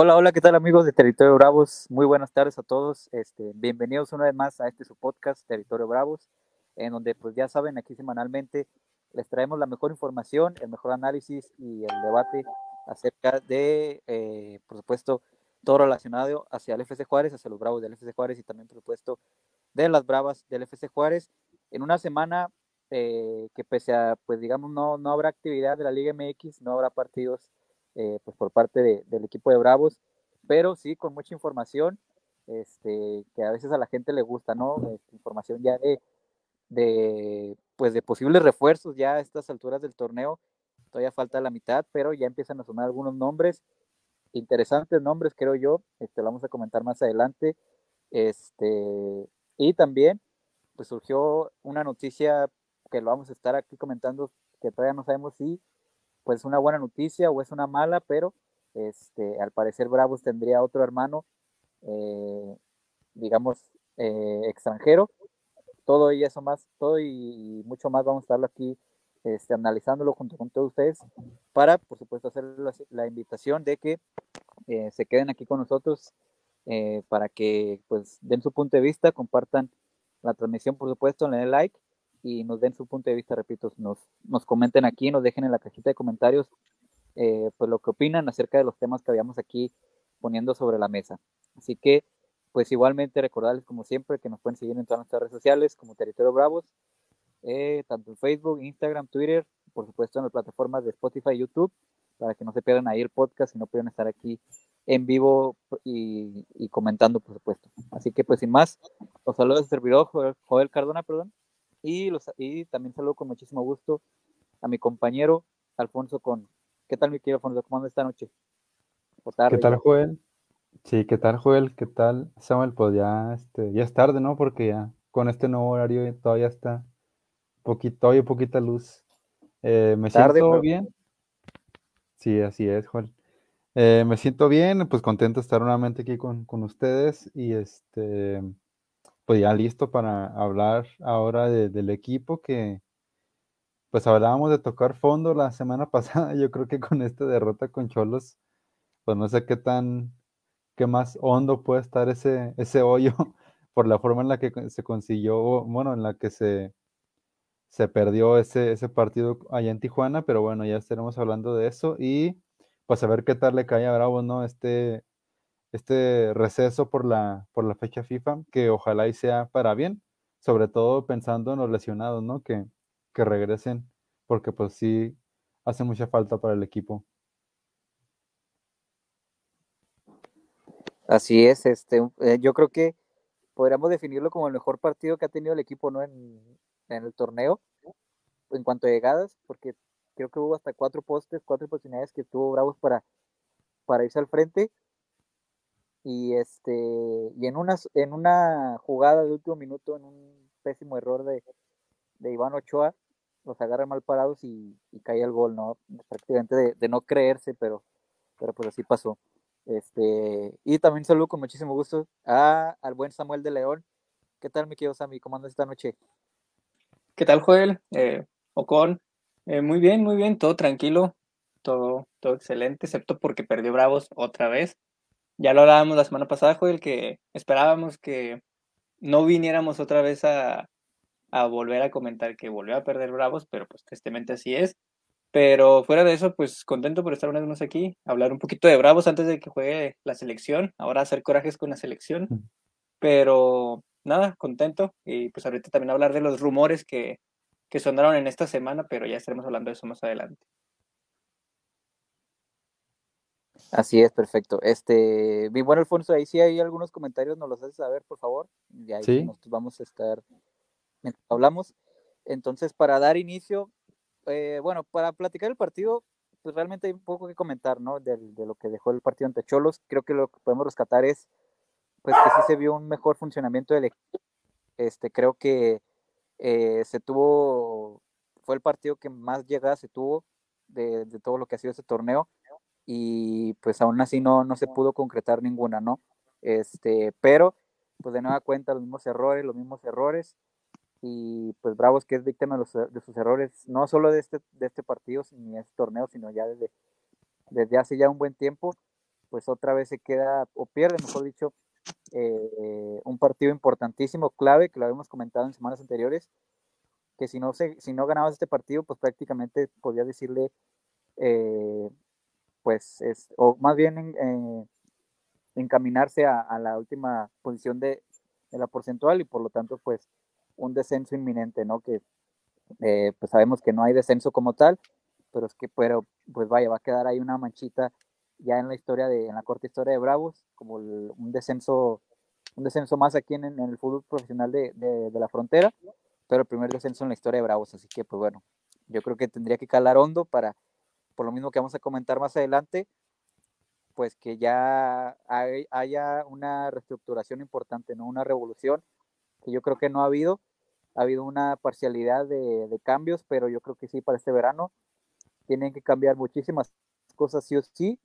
Hola, hola, ¿qué tal amigos de Territorio Bravos? Muy buenas tardes a todos. Este, bienvenidos una vez más a este su podcast Territorio Bravos, en donde pues ya saben, aquí semanalmente les traemos la mejor información, el mejor análisis y el debate acerca de, eh, por supuesto, todo relacionado hacia el FC Juárez, hacia los Bravos del FC Juárez y también, por supuesto, de las Bravas del FC Juárez. En una semana eh, que pese a, pues digamos, no, no habrá actividad de la Liga MX, no habrá partidos eh, pues por parte del equipo de Bravos, pero sí con mucha información, este, que a veces a la gente le gusta, ¿no? Este, información ya de, de, pues de posibles refuerzos ya a estas alturas del torneo, todavía falta la mitad, pero ya empiezan a sonar algunos nombres, interesantes nombres, creo yo, este, lo vamos a comentar más adelante, este, y también, pues surgió una noticia que lo vamos a estar aquí comentando, que todavía no sabemos si pues una buena noticia o es una mala, pero este, al parecer Bravos tendría otro hermano, eh, digamos, eh, extranjero. Todo y eso más, todo y, mucho más vamos a estarlo aquí este, analizándolo junto con todos ustedes para, por supuesto, hacer la, invitación de que eh, se queden aquí con nosotros para que pues den su punto de vista, compartan la transmisión, por supuesto, le den like y nos den su punto de vista, repito, nos, nos comenten aquí, nos dejen en la cajita de comentarios eh, pues lo que opinan acerca de los temas que habíamos aquí poniendo sobre la mesa. Así que, pues igualmente recordarles como siempre que nos pueden seguir en todas nuestras redes sociales como Territorio Bravos, eh, tanto en Facebook, Instagram, Twitter, por supuesto en las plataformas de Spotify y YouTube, para que no se pierdan ahí el podcast y no puedan estar aquí en vivo y, comentando, por supuesto. Así que, pues sin más, los saludos de servidor Joel Cardona, perdón, y, los, y también saludo con muchísimo gusto a mi compañero Alfonso Con. ¿Qué tal, mi querido Alfonso? ¿Cómo andas esta noche? ¿Qué tal, Joel? Sí, ¿qué tal, Joel? ¿Qué tal, Samuel? Pues ya, este, ya es tarde, ¿no? Porque ya con este nuevo horario todavía está poquito, todavía poquita luz. Eh, ¿Me siento bien? Sí, así es, Joel. Eh, me siento bien, pues contento de estar nuevamente aquí con, con ustedes y este pues ya listo para hablar ahora del equipo que, pues hablábamos de tocar fondo la semana pasada. Yo creo que con esta derrota con Cholos, pues no sé qué tan, qué más hondo puede estar ese, ese hoyo por la forma en la que se consiguió, bueno, en la que se, se perdió ese, ese partido allá en Tijuana, pero bueno, ya estaremos hablando de eso y pues a ver qué tal le cae a Bravo, ¿no? Este, este receso por la, por la fecha FIFA, que ojalá y sea para bien, sobre todo pensando en los lesionados, ¿no? Que, que regresen, porque pues sí hace mucha falta para el equipo. Así es, este, eh, yo creo que podríamos definirlo como el mejor partido que ha tenido el equipo, ¿no? En, en el torneo, en cuanto a llegadas, porque creo que hubo hasta cuatro postes, cuatro oportunidades que tuvo Bravos para, para irse al frente y este y en una en una jugada de último minuto en un pésimo error de, de Iván Ochoa los agarra mal parados y, cae el gol no prácticamente de, no creerse pero pero pues así pasó. Este y también saludo con muchísimo gusto a, al buen Samuel de León. Qué tal mi querido Sammy cómo andas esta noche qué tal Joel eh, Ocon. Eh, muy bien muy bien todo tranquilo todo todo excelente excepto porque perdió Bravos otra vez ya lo hablábamos la semana pasada, Joel, que esperábamos que no viniéramos otra vez a, volver a comentar que volvió a perder Bravos, pero pues tristemente así es. Pero fuera de eso, pues contento por estar una vez más aquí, hablar un poquito de Bravos antes de que juegue la selección, ahora hacer corajes con la selección. Pero nada, contento. Y pues ahorita también hablar de los rumores que, que sonaron en esta semana, pero ya estaremos hablando de eso más adelante. Así es, perfecto. Este, mi buen Alfonso, ahí sí hay algunos comentarios, nos los haces saber, por favor. Y ahí ¿Sí? nos vamos a estar hablamos. Entonces, para dar inicio, eh, bueno, para platicar el partido, pues realmente hay un poco que comentar, ¿no? De, de, lo que dejó el partido ante Cholos. Creo que lo que podemos rescatar es, pues que sí se vio un mejor funcionamiento del equipo. Este, creo que eh, se tuvo, fue el partido que más llegada se tuvo de, de todo lo que ha sido ese torneo y pues aún así no, no se pudo concretar ninguna, ¿no? Este, pero pues de nueva cuenta los mismos errores, los mismos errores y pues Bravos que es víctima de, los, de sus errores, no solo de este, de este partido ni de este torneo, sino ya desde, desde hace ya un buen tiempo pues otra vez se queda, o pierde, mejor dicho, eh, un partido importantísimo, clave, que lo habíamos comentado en semanas anteriores, que si no, se, si no ganabas este partido, pues prácticamente podía decirle, eh, pues, es, o más bien eh, encaminarse a, la última posición de, de, la porcentual y por lo tanto, pues, un descenso inminente, ¿no? Que pues sabemos que no hay descenso como tal, pero es que, pero, pues vaya, va a quedar ahí una manchita ya en la historia de, en la corta historia de Bravos, como un descenso, un descenso más aquí en, el fútbol profesional de, de, la frontera, pero el primer descenso en la historia de Bravos, así que pues bueno, yo creo que tendría que calar hondo para, por lo mismo que vamos a comentar más adelante, pues que ya haya una reestructuración importante, ¿no? Una revolución que yo creo que no ha habido, ha habido una parcialidad de, de cambios, pero yo creo que sí para este verano tienen que cambiar muchísimas cosas sí o sí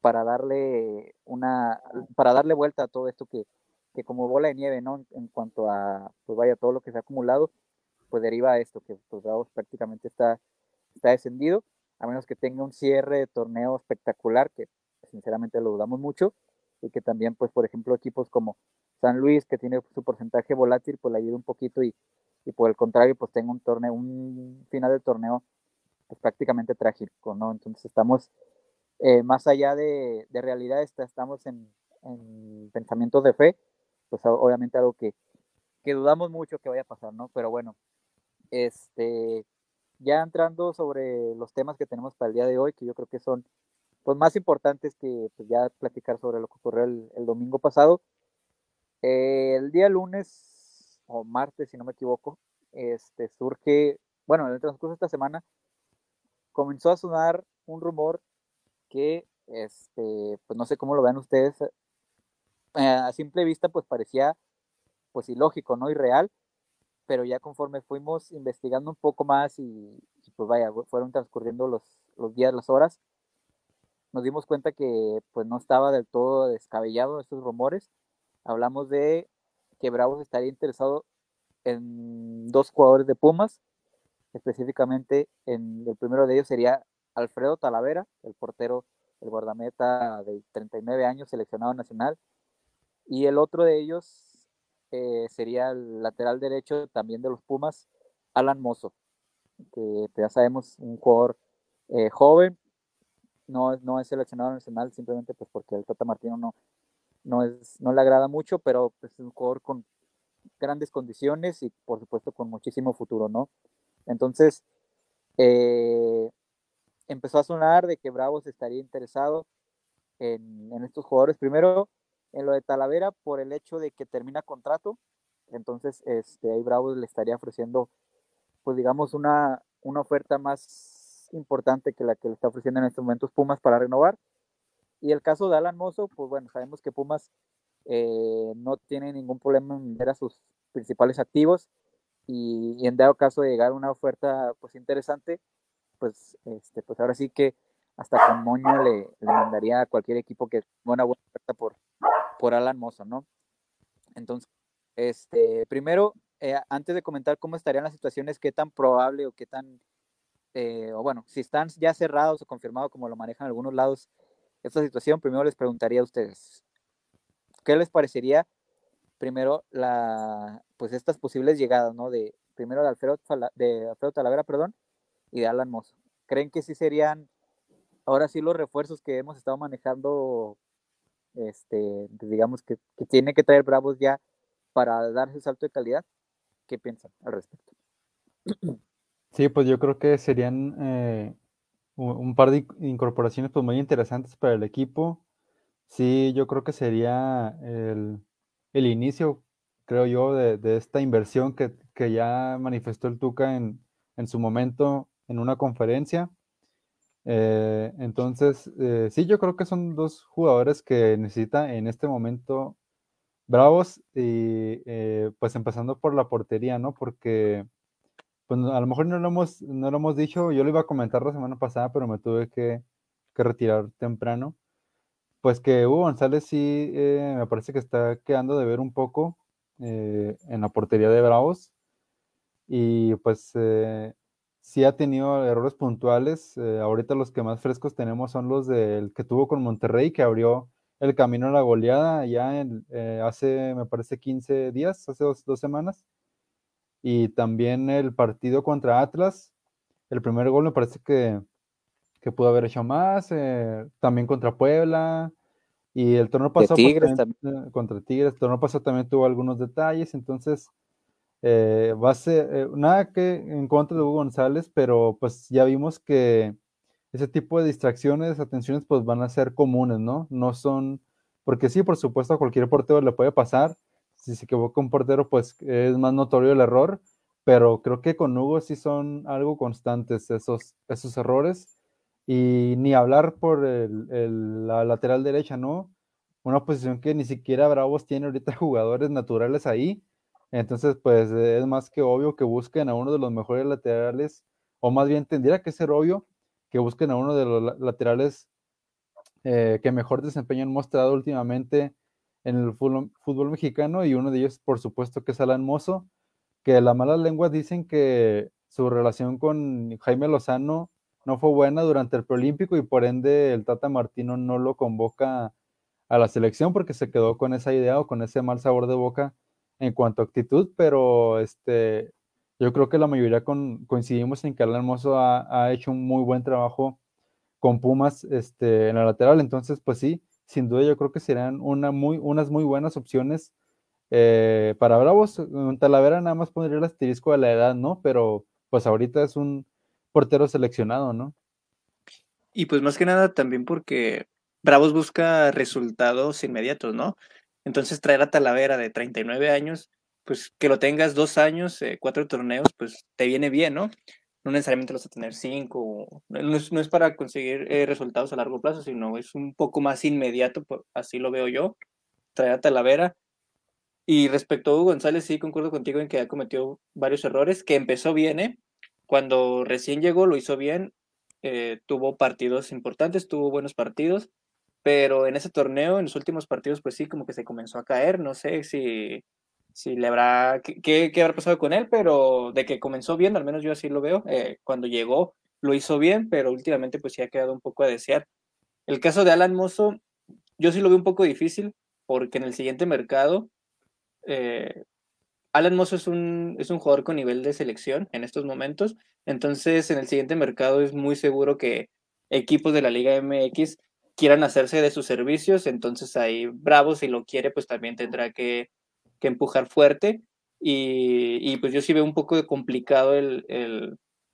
para darle una, para darle vuelta a todo esto que, que como bola de nieve, ¿no? En, cuanto a, pues vaya, todo lo que se ha acumulado, pues deriva a esto, que pues prácticamente está, está descendido, a menos que tenga un cierre de torneo espectacular, que sinceramente lo dudamos mucho, y que también, pues, por ejemplo, equipos como San Luis, que tiene su porcentaje volátil, pues le ayude un poquito y, y por el contrario, pues tenga un torneo, un final del torneo pues, prácticamente trágico, ¿no? Entonces estamos eh, más allá de, de realidad, estamos en, pensamientos de fe, pues obviamente algo que, que, dudamos mucho que vaya a pasar, ¿no? Pero bueno, este, ya entrando sobre los temas que tenemos para el día de hoy, que yo creo que son pues, más importantes que pues, ya platicar sobre lo que ocurrió el, domingo pasado. Eh, el día lunes o martes, si no me equivoco, este, surge, bueno, en el transcurso de esta semana, comenzó a sonar un rumor que, este, pues no sé cómo lo vean ustedes, eh, a simple vista pues parecía pues ilógico, ¿no? Irreal, pero ya conforme fuimos investigando un poco más y, pues vaya, fueron transcurriendo los, los, días, las horas, nos dimos cuenta que pues no estaba del todo descabellado estos rumores. Hablamos de que Bravos estaría interesado en dos jugadores de Pumas, específicamente en el primero de ellos sería Alfredo Talavera, el portero, el guardameta de 39 años, seleccionado nacional. Y el otro de ellos eh, sería el lateral derecho también de los Pumas, Alan Mozo, que pues, ya sabemos, un jugador eh, joven, no, no es seleccionado nacional simplemente pues porque el Tata Martino no, no, es, no le agrada mucho, pero pues, es un jugador con grandes condiciones y por supuesto con muchísimo futuro, ¿no? Entonces, eh, empezó a sonar de que Bravos estaría interesado en, estos jugadores. Primero, en lo de Talavera, por el hecho de que termina contrato. Entonces, este, ahí Bravos le estaría ofreciendo, pues digamos, una, una oferta más importante que la que le está ofreciendo en estos momentos Pumas para renovar. Y el caso de Alan Mozo, pues bueno, sabemos que Pumas eh, no tiene ningún problema en vender a sus principales activos y, en dado caso de llegar a una oferta pues interesante, pues, este, pues ahora sí que hasta con moño le, le mandaría a cualquier equipo que tenga una buena oferta por, por Alan Mozo, ¿no? Entonces, este, primero, eh, antes de comentar cómo estarían las situaciones, qué tan probable o qué tan, eh, o bueno, si están ya cerrados o confirmados como lo manejan algunos lados esta situación, primero les preguntaría a ustedes, ¿qué les parecería primero la, pues estas posibles llegadas, ¿no? De primero de Alfredo, de Alfredo Talavera, perdón, y de Alan Mozo. ¿Creen que sí serían ahora sí los refuerzos que hemos estado manejando, este, digamos que, tiene que traer Bravos ya para dar ese salto de calidad? ¿Qué piensan al respecto? Sí, pues yo creo que serían eh, un par de incorporaciones pues muy interesantes para el equipo. Sí, yo creo que sería el, el inicio, creo yo, de, de esta inversión que, que, ya manifestó el Tuca en, en su momento en una conferencia. Eh, entonces, eh, sí, yo creo que son dos jugadores que necesita en este momento Bravos y eh, pues empezando por la portería, ¿no? Porque pues a lo mejor no lo hemos, no lo hemos dicho, yo lo iba a comentar la semana pasada, pero me tuve que, retirar temprano. Pues que Hugo González sí me parece que está quedando de ver un poco en la portería de Bravos. Y pues sí ha tenido errores puntuales. Eh, ahorita los que más frescos tenemos son los del que tuvo con Monterrey, que abrió el camino a la goleada ya en, eh, hace, me parece, 15 días, hace dos, semanas. Y también el partido contra Atlas. El primer gol me parece que, que pudo haber hecho más. Eh, también contra Puebla. Y el torneo pasado pues, contra Tigres, el torneo pasado también tuvo algunos detalles. Entonces, eh, va a ser eh, nada que en contra de Hugo González, pero pues ya vimos que ese tipo de distracciones, atenciones, pues van a ser comunes, ¿no? No son, porque sí, por supuesto, a cualquier portero le puede pasar. Si se equivoca un portero, pues es más notorio el error, pero creo que con Hugo sí son algo constantes esos, esos errores. Y ni hablar por la lateral derecha, ¿no? Una posición que ni siquiera Bravos tiene ahorita jugadores naturales ahí entonces, pues es más que obvio que busquen a uno de los mejores laterales, o más bien tendría que ser obvio que busquen a uno de los laterales eh, que mejor desempeño han mostrado últimamente en el fútbol, mexicano, y uno de ellos, por supuesto, que es Alan Mozo, que las malas lenguas dicen que su relación con Jaime Lozano no fue buena durante el preolímpico y por ende el Tata Martino no lo convoca a la selección porque se quedó con esa idea o con ese mal sabor de boca en cuanto a actitud, pero este, yo creo que la mayoría coincidimos en que Alan Hermoso ha, hecho un muy buen trabajo con Pumas este, en la lateral, entonces pues sí, sin duda yo creo que serán una muy, unas muy buenas opciones eh, para Bravos. En Talavera nada más pondría el asterisco de la edad, ¿no? Pero pues ahorita es un portero seleccionado, ¿no? Y pues más que nada también porque Bravos busca resultados inmediatos, ¿no? Entonces traer a Talavera de 39 años, pues que lo tengas dos años, eh, cuatro torneos, pues te viene bien, ¿no? No necesariamente los a tener cinco, no es, para conseguir eh, resultados a largo plazo, sino es un poco más inmediato, así lo veo yo, traer a Talavera. Y respecto a Hugo González, sí, concuerdo contigo en que ha cometido varios errores, que empezó bien, ¿eh? Cuando recién llegó lo hizo bien, tuvo partidos importantes, tuvo buenos partidos, pero en ese torneo, en los últimos partidos, pues sí, como que se comenzó a caer, no sé si, si le habrá, qué, qué habrá pasado con él, pero de que comenzó bien, al menos yo así lo veo, eh, cuando llegó lo hizo bien, pero últimamente pues sí ha quedado un poco a desear. El caso de Alan Mozo, yo sí lo veo un poco difícil, porque en el siguiente mercado, eh, Alan Mozo es un, es un jugador con nivel de selección en estos momentos, entonces en el siguiente mercado es muy seguro que equipos de la Liga MX quieran hacerse de sus servicios, entonces ahí Bravo si lo quiere pues también tendrá que, empujar fuerte y, pues yo sí veo un poco complicado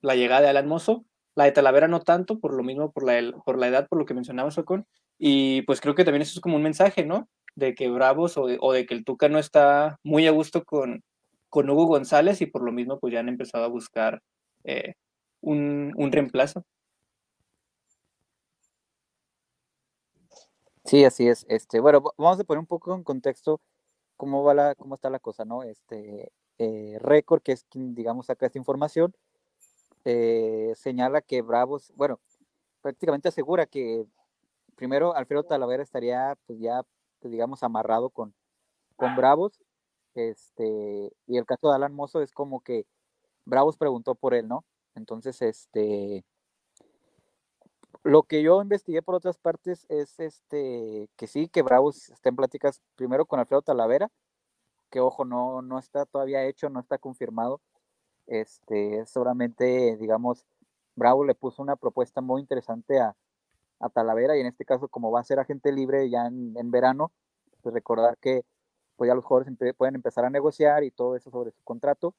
la llegada de Alan Mozo, la de Talavera no tanto, por lo mismo, por la, edad, por lo que mencionaba Socon, y pues creo que también eso es como un mensaje, ¿no? De que Bravos o de, que el Tuca no está muy a gusto con, con Hugo González y por lo mismo pues ya han empezado a buscar eh, un reemplazo. Sí, así es. Este, bueno, vamos a poner un poco en contexto cómo va la, cómo está la cosa, ¿no? Este eh, récord, que es quien, digamos, saca esta información, eh, señala que Bravos, bueno, prácticamente asegura que primero Alfredo Talavera estaría, pues ya, pues, digamos, amarrado con, con Bravos. Este, y el caso de Alan Mozo es como que Bravos preguntó por él, ¿no? Entonces, este, lo que yo investigué por otras partes es este que sí, que Bravos está en pláticas primero con Alfredo Talavera, que ojo, no, no está todavía hecho, no está confirmado. Este, seguramente, digamos, Bravo le puso una propuesta muy interesante a, Talavera y en este caso, como va a ser agente libre ya en, verano, pues recordar que pues ya los jugadores pueden empezar a negociar y todo eso sobre su contrato.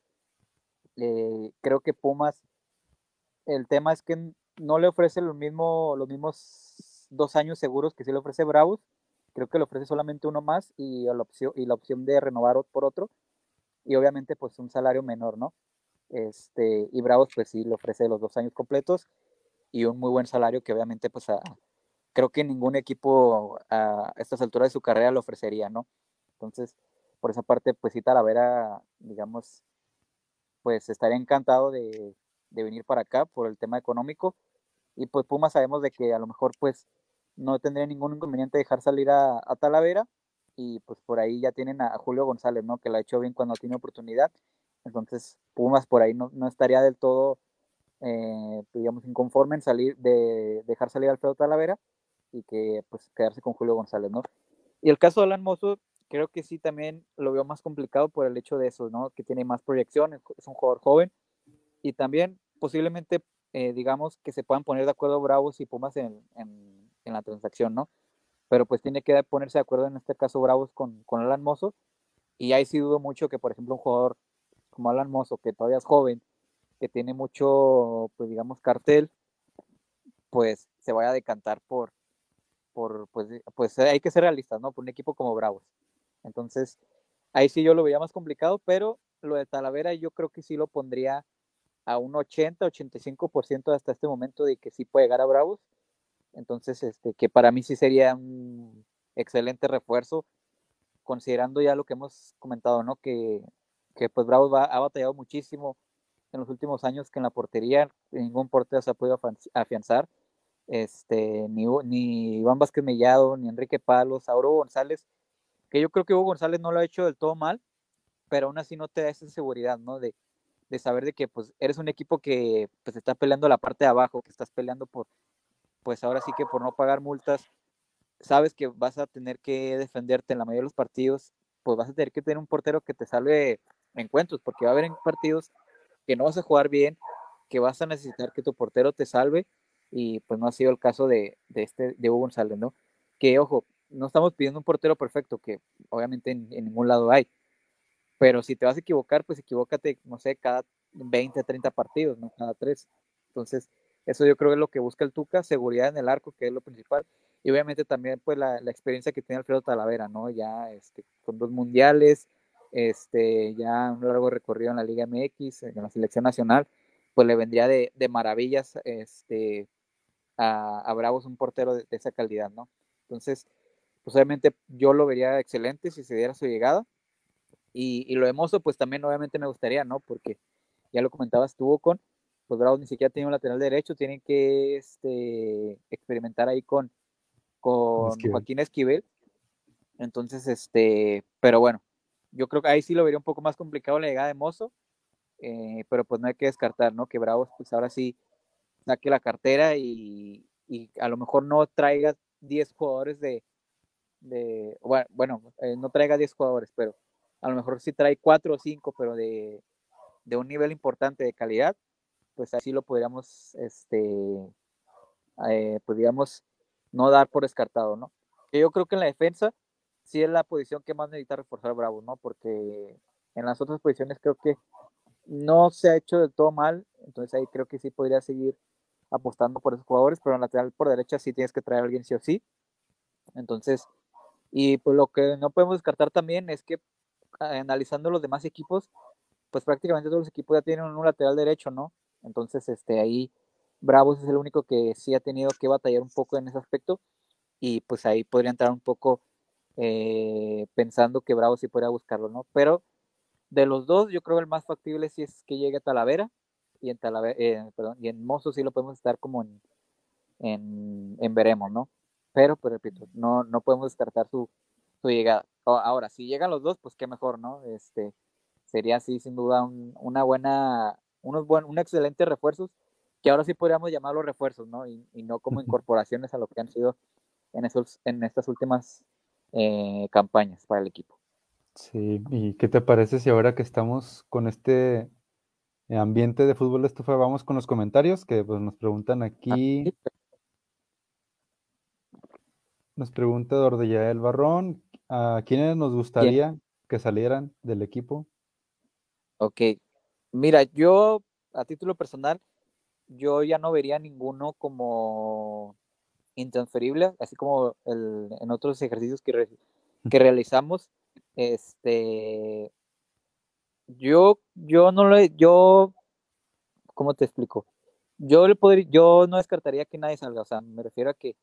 Eh, creo que Pumas, el tema es que no le ofrece lo mismo, los mismos dos años seguros que sí le ofrece Bravos. Creo que le ofrece solamente uno más y la opción, y la opción de renovar por otro. Y obviamente, pues un salario menor, ¿no? Este, y Bravos, pues sí, le ofrece los dos años completos y un muy buen salario que obviamente, pues creo que ningún equipo a estas alturas de su carrera le ofrecería, ¿no? Entonces, por esa parte, pues sí, Talavera, digamos, pues estaría encantado de, de venir para acá por el tema económico. Y pues Pumas sabemos de que a lo mejor pues no tendría ningún inconveniente dejar salir a, Talavera y pues por ahí ya tienen a, Julio González, ¿no? Que la ha hecho bien cuando tiene oportunidad. Entonces Pumas por ahí no, estaría del todo eh, digamos, inconforme en salir, de dejar salir a Alfredo Talavera y que pues quedarse con Julio González, ¿no? Y el caso de Alan Mozo, creo que sí también lo veo más complicado por el hecho de eso, ¿no? Que tiene más proyección, es un jugador joven y también posiblemente, eh, digamos, que se puedan poner de acuerdo Bravos y Pumas en, en, la transacción, ¿no? Pero pues tiene que ponerse de acuerdo en este caso Bravos con, con Alan Mozo y ahí sí dudo mucho que, por ejemplo, un jugador como Alan Mozo, que todavía es joven, que tiene mucho, pues digamos, cartel, pues se vaya a decantar por, por pues, pues hay que ser realistas, ¿no? Por un equipo como Bravos. Entonces, ahí sí yo lo veía más complicado, pero lo de Talavera yo creo que sí lo pondría a un 80, 85% hasta este momento de que sí puede llegar a Bravos. Entonces, este, que para mí sí sería un excelente refuerzo, considerando ya lo que hemos comentado, ¿no? Que, que pues Bravos ha batallado muchísimo en los últimos años que en la portería ningún portero se ha podido afianzar. Este, ni, ni Iván Vázquez Mellado, ni Enrique Palos, Sauro González, que yo creo que Hugo González no lo ha hecho del todo mal, pero aún así no te da esa seguridad, ¿no? De, de saber de que pues eres un equipo que pues está peleando la parte de abajo, que estás peleando por, pues ahora sí que por no pagar multas, sabes que vas a tener que defenderte en la mayoría de los partidos, pues vas a tener que tener un portero que te salve encuentros, porque va a haber partidos que no vas a jugar bien, que vas a necesitar que tu portero te salve, y pues no ha sido el caso de, de este, de Hugo González, ¿no? Que ojo, no estamos pidiendo un portero perfecto, que obviamente en, ningún lado hay, pero si te vas a equivocar, pues equivócate, no sé, cada 20, 30 partidos, ¿no? Cada tres. Entonces, eso yo creo que es lo que busca el Tuca, seguridad en el arco, que es lo principal, y obviamente también pues la, la experiencia que tiene Alfredo Talavera, ¿no? Ya este, con dos mundiales, este, ya un largo recorrido en la Liga MX, en la selección nacional, pues le vendría de, de maravillas este, a, a, Bravos un portero de, esa calidad, ¿no? Entonces, pues obviamente yo lo vería excelente si se diera su llegada. Y, y lo de Mozo, pues también obviamente me gustaría, ¿no? Porque ya lo comentabas, estuvo con, pues Bravos ni siquiera tiene un lateral derecho, tienen que este, experimentar ahí con, con Joaquín Esquivel. Entonces, este, pero bueno, yo creo que ahí sí lo vería un poco más complicado la llegada de Mozo, eh, pero pues no hay que descartar, ¿no? Que Bravos pues ahora sí saque la cartera y, y a lo mejor no traiga 10 jugadores de, de bueno, eh, no traiga 10 jugadores, pero a lo mejor sí trae 4 o 5, pero de, de, un nivel importante de calidad, pues así lo podríamos, este, eh, podríamos no dar por descartado, ¿no? Que yo creo que en la defensa, sí es la posición que más necesita reforzar Bravo, ¿no? Porque en las otras posiciones creo que no se ha hecho del todo mal, entonces ahí creo que sí podría seguir apostando por esos jugadores, pero en lateral por derecha sí tienes que traer a alguien sí o sí. Entonces, y pues lo que no podemos descartar también es que analizando los demás equipos, pues prácticamente todos los equipos ya tienen un lateral derecho, ¿no? Entonces, este ahí Bravos es el único que sí ha tenido que batallar un poco en ese aspecto y pues ahí podría entrar un poco eh, pensando que Bravo sí podría buscarlo, ¿no? Pero de los dos, yo creo el más factible sí es que llegue a Talavera y en Talavera, eh, perdón, y en Mozo sí lo podemos estar como en, en, veremos, ¿no? Pero, pues repito, no, no podemos descartar su, su llegada. Ahora, si llegan los dos, pues qué mejor, ¿no? Este, sería así, sin duda, una buena, unos buen, un excelente refuerzos, que ahora sí podríamos llamarlos refuerzos, ¿no? Y, y no como incorporaciones a lo que han sido en, esos, en estas últimas eh, campañas para el equipo. Sí, ¿y qué te parece si ahora que estamos con este ambiente de fútbol de estufa vamos con los comentarios que pues, nos preguntan aquí? Nos pregunta el Barrón, ¿a quiénes nos gustaría que salieran del equipo? Ok, mira, yo a título personal, yo ya no vería ninguno como intransferible, así como el, en otros ejercicios que, que realizamos. Este, yo, yo no lo, yo, ¿cómo te explico? Yo le podría, yo no descartaría que nadie salga, o sea, me refiero a que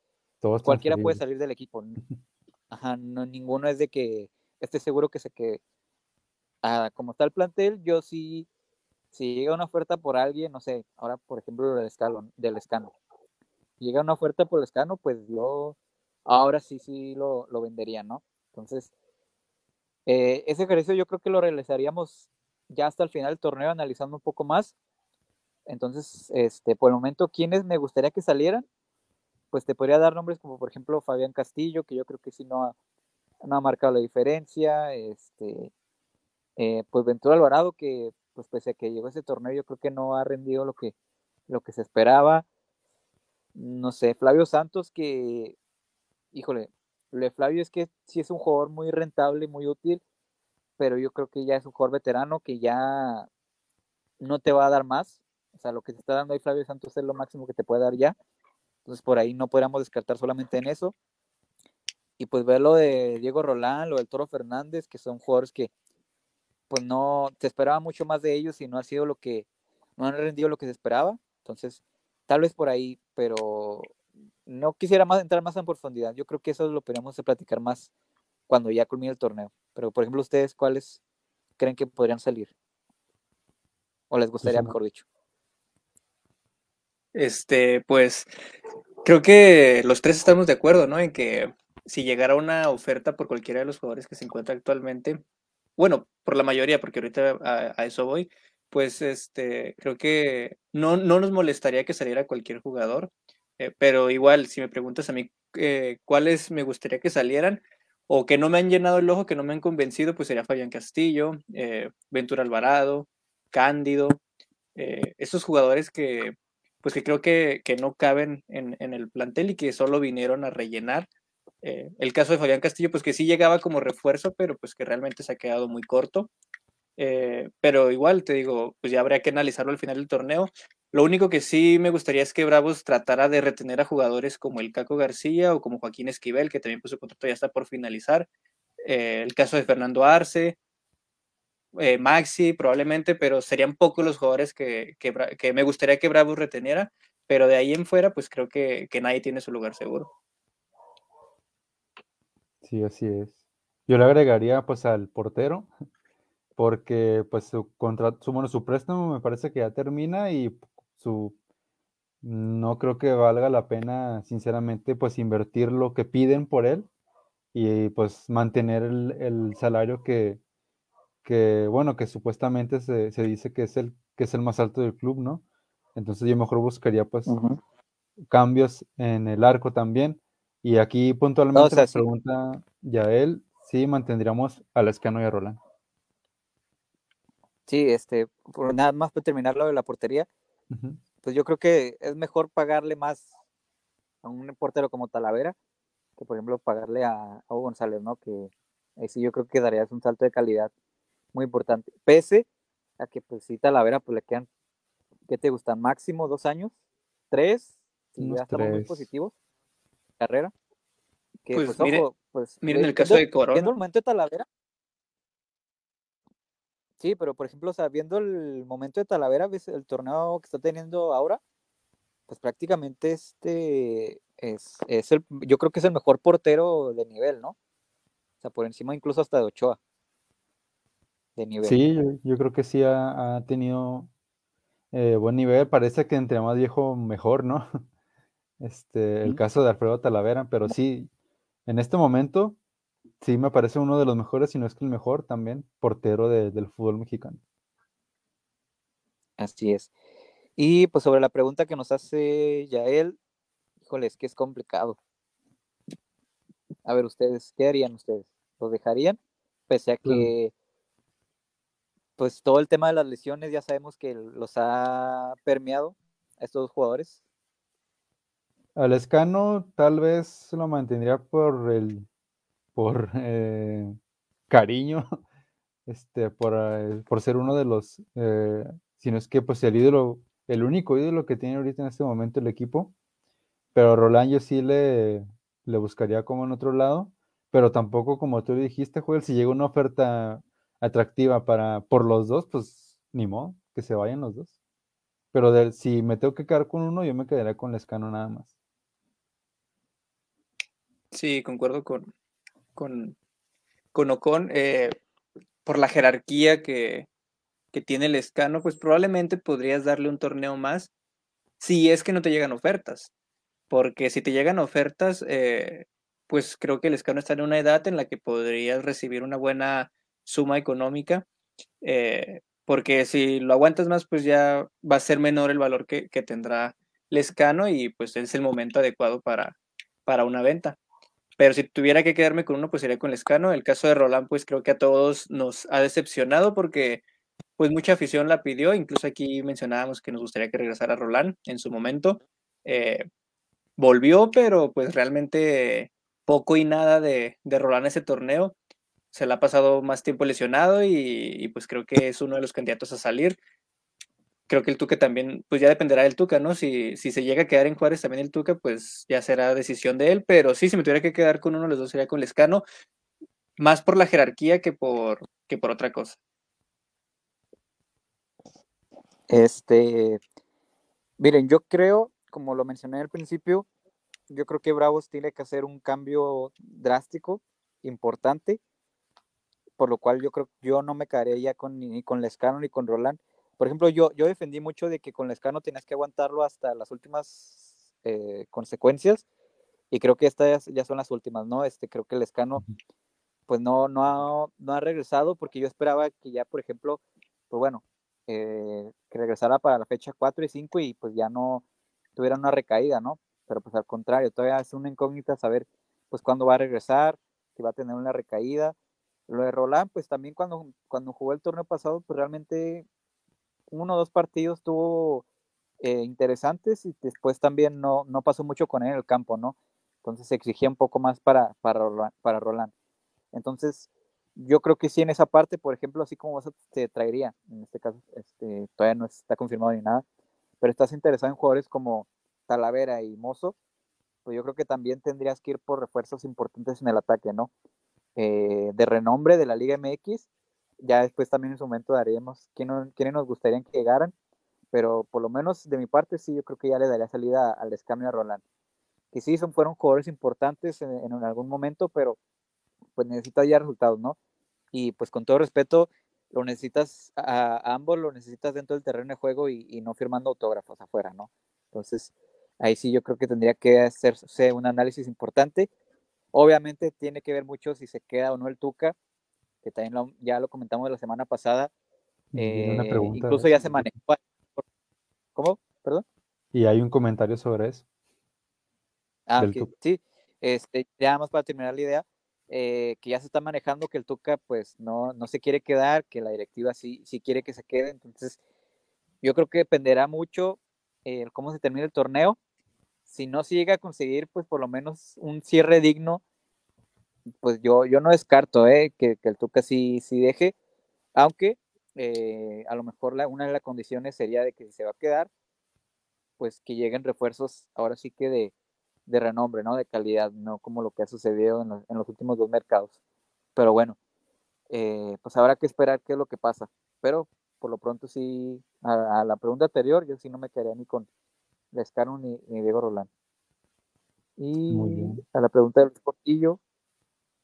cualquiera puede salir del equipo. No, ninguno es de que esté seguro que se quede. Ah, como está el plantel, yo sí, si llega una oferta por alguien, no sé, ahora por ejemplo del escalón, del escano, llega una oferta por el escano, pues yo ahora sí, sí lo, lo vendería, ¿no? Entonces, eh, ese ejercicio yo creo que lo realizaríamos ya hasta el final del torneo, analizando un poco más. Entonces, este, por el momento, ¿quiénes me gustaría que salieran? Pues te podría dar nombres como por ejemplo Fabián Castillo, que yo creo que sí no ha, no ha marcado la diferencia. Este, eh, pues Ventura Alvarado, que pues pese a que llegó a ese torneo, yo creo que no ha rendido lo que, lo que se esperaba. No sé, Flavio Santos, que, híjole, lo de Flavio es que sí es un jugador muy rentable, muy útil, pero yo creo que ya es un jugador veterano que ya no te va a dar más. O sea, lo que te está dando ahí Flavio Santos es lo máximo que te puede dar ya. Entonces por ahí no podríamos descartar solamente en eso. Y pues ver lo de Diego Rolán, lo del Toro Fernández, que son jugadores que pues no, te esperaba mucho más de ellos y no ha sido lo que, no han rendido lo que se esperaba. Entonces, tal vez por ahí, pero no quisiera más entrar más en profundidad. Yo creo que eso lo podríamos platicar más cuando ya culmine el torneo. Pero, por ejemplo, ustedes, ¿cuáles creen que podrían salir? ¿O les gustaría, mejor dicho? Este, pues, creo que los tres estamos de acuerdo, ¿no? En que si llegara una oferta por cualquiera de los jugadores que se encuentra actualmente, bueno, por la mayoría, porque ahorita a, eso voy, pues este, creo que no, no nos molestaría que saliera cualquier jugador, eh, pero igual, si me preguntas a mí eh, cuáles me gustaría que salieran o que no me han llenado el ojo, que no me han convencido, pues sería Fabián Castillo, eh, Ventura Alvarado, Cándido, esos jugadores que, pues que creo que, que no caben en, en, el plantel y que solo vinieron a rellenar eh, el caso de Fabián Castillo, pues que sí llegaba como refuerzo, pero pues que realmente se ha quedado muy corto. Eh, pero igual, te digo, pues ya habría que analizarlo al final del torneo. Lo único que sí me gustaría es que Bravos tratara de retener a jugadores como el Caco García o como Joaquín Esquivel, que también pues su contrato ya está por finalizar. Eh, el caso de Fernando Arce, Maxi probablemente, pero serían pocos los jugadores que, que, me gustaría que Bravos reteniera, pero de ahí en fuera pues creo que, que nadie tiene su lugar seguro. Sí, así es. Yo le agregaría pues al portero, porque pues su contrato, su, bueno, su préstamo me parece que ya termina y su no creo que valga la pena, sinceramente, pues invertir lo que piden por él y pues mantener el, salario que, que, bueno, que supuestamente se, dice que es el que es el más alto del club, ¿no? Entonces yo mejor buscaría pues cambios en el arco también y aquí puntualmente la pregunta Yael, sí mantendríamos a Lescano y a Roland. Sí, este, por nada más para terminar lo de la portería, pues yo creo que es mejor pagarle más a un portero como Talavera que por ejemplo pagarle a, Hugo González, ¿no? Que ahí sí yo creo que darías un salto de calidad muy importante. Pese a que pues sí Talavera pues le quedan, ¿qué te gusta? Máximo dos años, tres, si ya estamos muy positivos carrera. Que, pues, pues ojo, pues, miren el caso de Corona. Viendo el momento de Talavera. Sí, pero por ejemplo, o sea, viendo el momento de Talavera, ves el torneo que está teniendo ahora, pues prácticamente este es, es el, yo creo que es el mejor portero de nivel, ¿no? O sea, por encima incluso hasta de Ochoa. De nivel. Sí, yo, creo que sí ha, tenido eh, buen nivel. Parece que entre más viejo, mejor, ¿no? Este, el caso de Alfredo Talavera, pero sí, en este momento sí me parece uno de los mejores, si no es que el mejor también, portero del fútbol mexicano. Así es. Y pues sobre la pregunta que nos hace Yael, híjole, es que es complicado. A ver, ustedes, ¿qué harían ustedes? ¿Lo dejarían? Pese a que, pues todo el tema de las lesiones ya sabemos que los ha permeado a estos jugadores. Al Escano tal vez lo mantendría por el por eh, cariño, este, por, eh, por, ser uno de los, eh, si no es que pues el ídolo, el único ídolo que tiene ahorita en este momento el equipo, pero Roland yo sí le, le buscaría como en otro lado, pero tampoco como tú dijiste, Joel, si llega una oferta atractiva para, por los dos, pues ni modo, que se vayan los dos. Pero si me tengo que quedar con uno, yo me quedaría con Lescano nada más. Sí, concuerdo con, con, con Ocon. Eh, por la jerarquía que, tiene el escano, pues probablemente podrías darle un torneo más si es que no te llegan ofertas. Porque si te llegan ofertas, eh, pues creo que el escano está en una edad en la que podrías recibir una buena suma económica. Eh, porque si lo aguantas más, pues ya va a ser menor el valor que, que tendrá Lescano y pues es el momento adecuado para, para una venta. Pero si tuviera que quedarme con uno, pues sería con Lescano. El caso de Roland, pues creo que a todos nos ha decepcionado porque pues mucha afición la pidió. Incluso aquí mencionábamos que nos gustaría que regresara Roland en su momento. Eh, volvió, pero pues realmente poco y nada de, de Roland ese torneo se le ha pasado más tiempo lesionado y, pues creo que es uno de los candidatos a salir. Creo que el Tuca también, pues ya dependerá del Tuca, ¿no? Si, si se llega a quedar en Juárez también el Tuca, pues ya será decisión de él, pero sí, si me tuviera que quedar con uno de los dos sería con Lescano, más por la jerarquía que por, que por otra cosa. Este, miren, yo creo, como lo mencioné al principio, yo creo que Bravos tiene que hacer un cambio drástico, importante, por lo cual yo creo que yo no me quedaría ya con, ni con Lescano ni con Roland. Por ejemplo, yo, yo defendí mucho de que con Lescano tenías que aguantarlo hasta las últimas eh, consecuencias y creo que estas ya son las últimas, ¿no? Este, creo que Lescano pues no, no, ha, no ha regresado porque yo esperaba que ya, por ejemplo, pues bueno, eh, que regresara para la fecha 4 y 5 y pues ya no tuviera una recaída, ¿no? Pero pues al contrario, todavía es una incógnita saber pues cuándo va a regresar, si va a tener una recaída lo de Roland, pues también cuando, cuando jugó el torneo pasado, pues realmente uno o dos partidos tuvo eh, interesantes y después también no, no pasó mucho con él en el campo, ¿no? Entonces se exigía un poco más para, para, Roland. Entonces, yo creo que sí en esa parte, por ejemplo, así como vas te traería, en este caso, este, todavía no está confirmado ni nada, pero estás interesado en jugadores como Talavera y Mozo, pues yo creo que también tendrías que ir por refuerzos importantes en el ataque, ¿no? Eh, de renombre de la Liga MX. Ya después también en su momento daremos quiénes nos gustaría que llegaran, pero por lo menos de mi parte sí, yo creo que ya le daría salida al escamio a Roland. Que sí, son, fueron jugadores importantes en, algún momento, pero pues necesita ya resultados, ¿no? Y pues con todo respeto, lo necesitas a, ambos, lo necesitas dentro del terreno de juego y, y, no firmando autógrafos afuera, ¿no? Entonces, ahí sí yo creo que tendría que hacerse un análisis importante Obviamente tiene que ver mucho si se queda o no el Tuca, que también ya lo comentamos la semana pasada. Eh, incluso ya se manejó. ¿Cómo? ¿Perdón? Y hay un comentario sobre eso. Ah, sí. Este, ya más para terminar la idea, eh, que ya se está manejando que el Tuca pues no, no se quiere quedar, que la directiva sí, sí quiere que se quede. Entonces, yo creo que dependerá mucho eh, cómo se termine el torneo si no se llega a conseguir, pues por lo menos un cierre digno, pues yo, yo no descarto eh, que, el Tuca sí, sí deje, aunque eh, a lo mejor la, una de las condiciones sería de que si se va a quedar, pues que lleguen refuerzos ahora sí que de, de renombre, ¿no? De calidad, no como lo que ha sucedido en los, en los últimos dos mercados. Pero bueno, eh, pues habrá que esperar qué es lo que pasa. Pero por lo pronto sí, a, a la pregunta anterior, yo sí no me quedaría ni con, Lescano ni, ni Diego Rolán. Y a la pregunta del Portillo,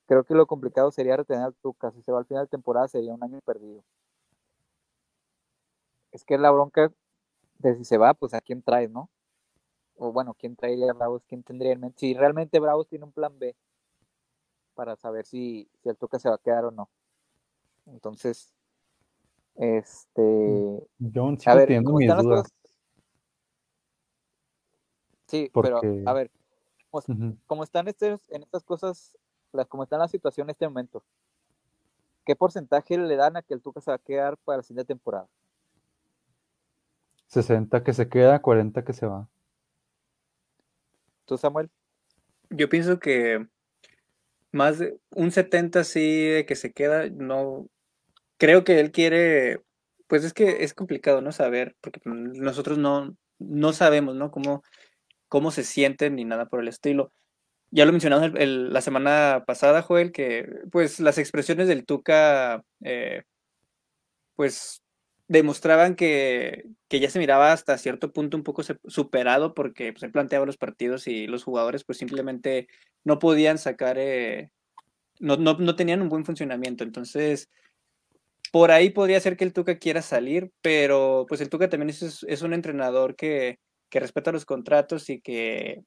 creo que lo complicado sería retener al Tuca. Si se va al final de temporada sería un año perdido. Es que la bronca de si se va, pues a quién traes, ¿no? O bueno, quién traería a Bravos, quién tendría en mente. Si realmente Bravos tiene un plan B para saber si, si el Tuca se va a quedar o no. Entonces, este. A ver, mis dudas. Sí, pero a ver, como, están estos, en estas cosas, las, como están las situaciones en este momento, ¿qué porcentaje le dan a que el Tuca se va a quedar para la siguiente temporada? 60 que se queda, 40 que se va. ¿Tú, Samuel? Yo pienso que más de un 70 sí de que se queda, no. Creo que él quiere, pues es que es complicado, ¿no? Saber, porque nosotros no, no sabemos, ¿no? Cómo cómo se sienten ni nada por el estilo. Ya lo mencionamos la semana pasada, Joel, que pues las expresiones del Tuca eh, pues demostraban que, ya se miraba hasta cierto punto un poco superado porque pues, él planteaba los partidos y los jugadores pues simplemente no podían sacar, eh, no, no, tenían un buen funcionamiento. Entonces, por ahí podría ser que el Tuca quiera salir, pero pues el Tuca también es un entrenador que, que respeta los contratos y que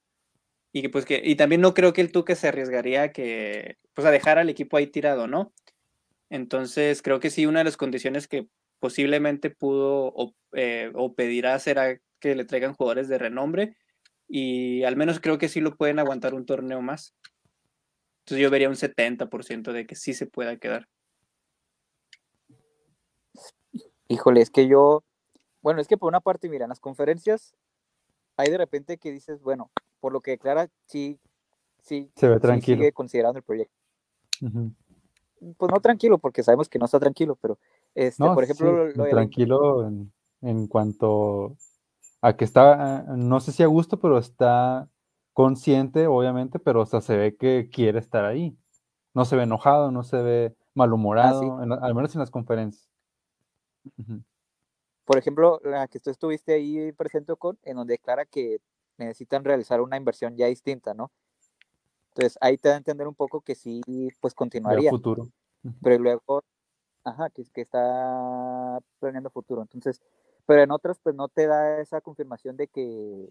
y pues que y también no creo que el Tuque se arriesgaría que pues a dejar al equipo ahí tirado, ¿no? Entonces creo que sí una de las condiciones que posiblemente pudo o, eh, o pedirá será que le traigan jugadores de renombre y al menos creo que sí lo pueden aguantar un torneo más. Entonces yo vería un 70% de que sí se pueda quedar. Híjole, es que yo, bueno, es que por una parte, mira, en las conferencias hay de repente que dices, bueno, por lo que declara, sí, sí, se ve tranquilo. sigue considerando el proyecto. Pues no tranquilo, porque sabemos que no está tranquilo, pero este, por ejemplo, lo, tranquilo en, en, cuanto a que está, no sé si a gusto, pero está consciente, obviamente, pero o sea, se ve que quiere estar ahí. No se ve enojado, no se ve malhumorado, ah, al menos en las conferencias. Por ejemplo, la que tú estuviste ahí presente con, en donde declara que necesitan realizar una inversión ya distinta, ¿no? Entonces ahí te da a entender un poco que sí, pues continuaría. El futuro. Pero luego, ajá, que, que está planeando futuro. Entonces, pero en otras, pues no te da esa confirmación de que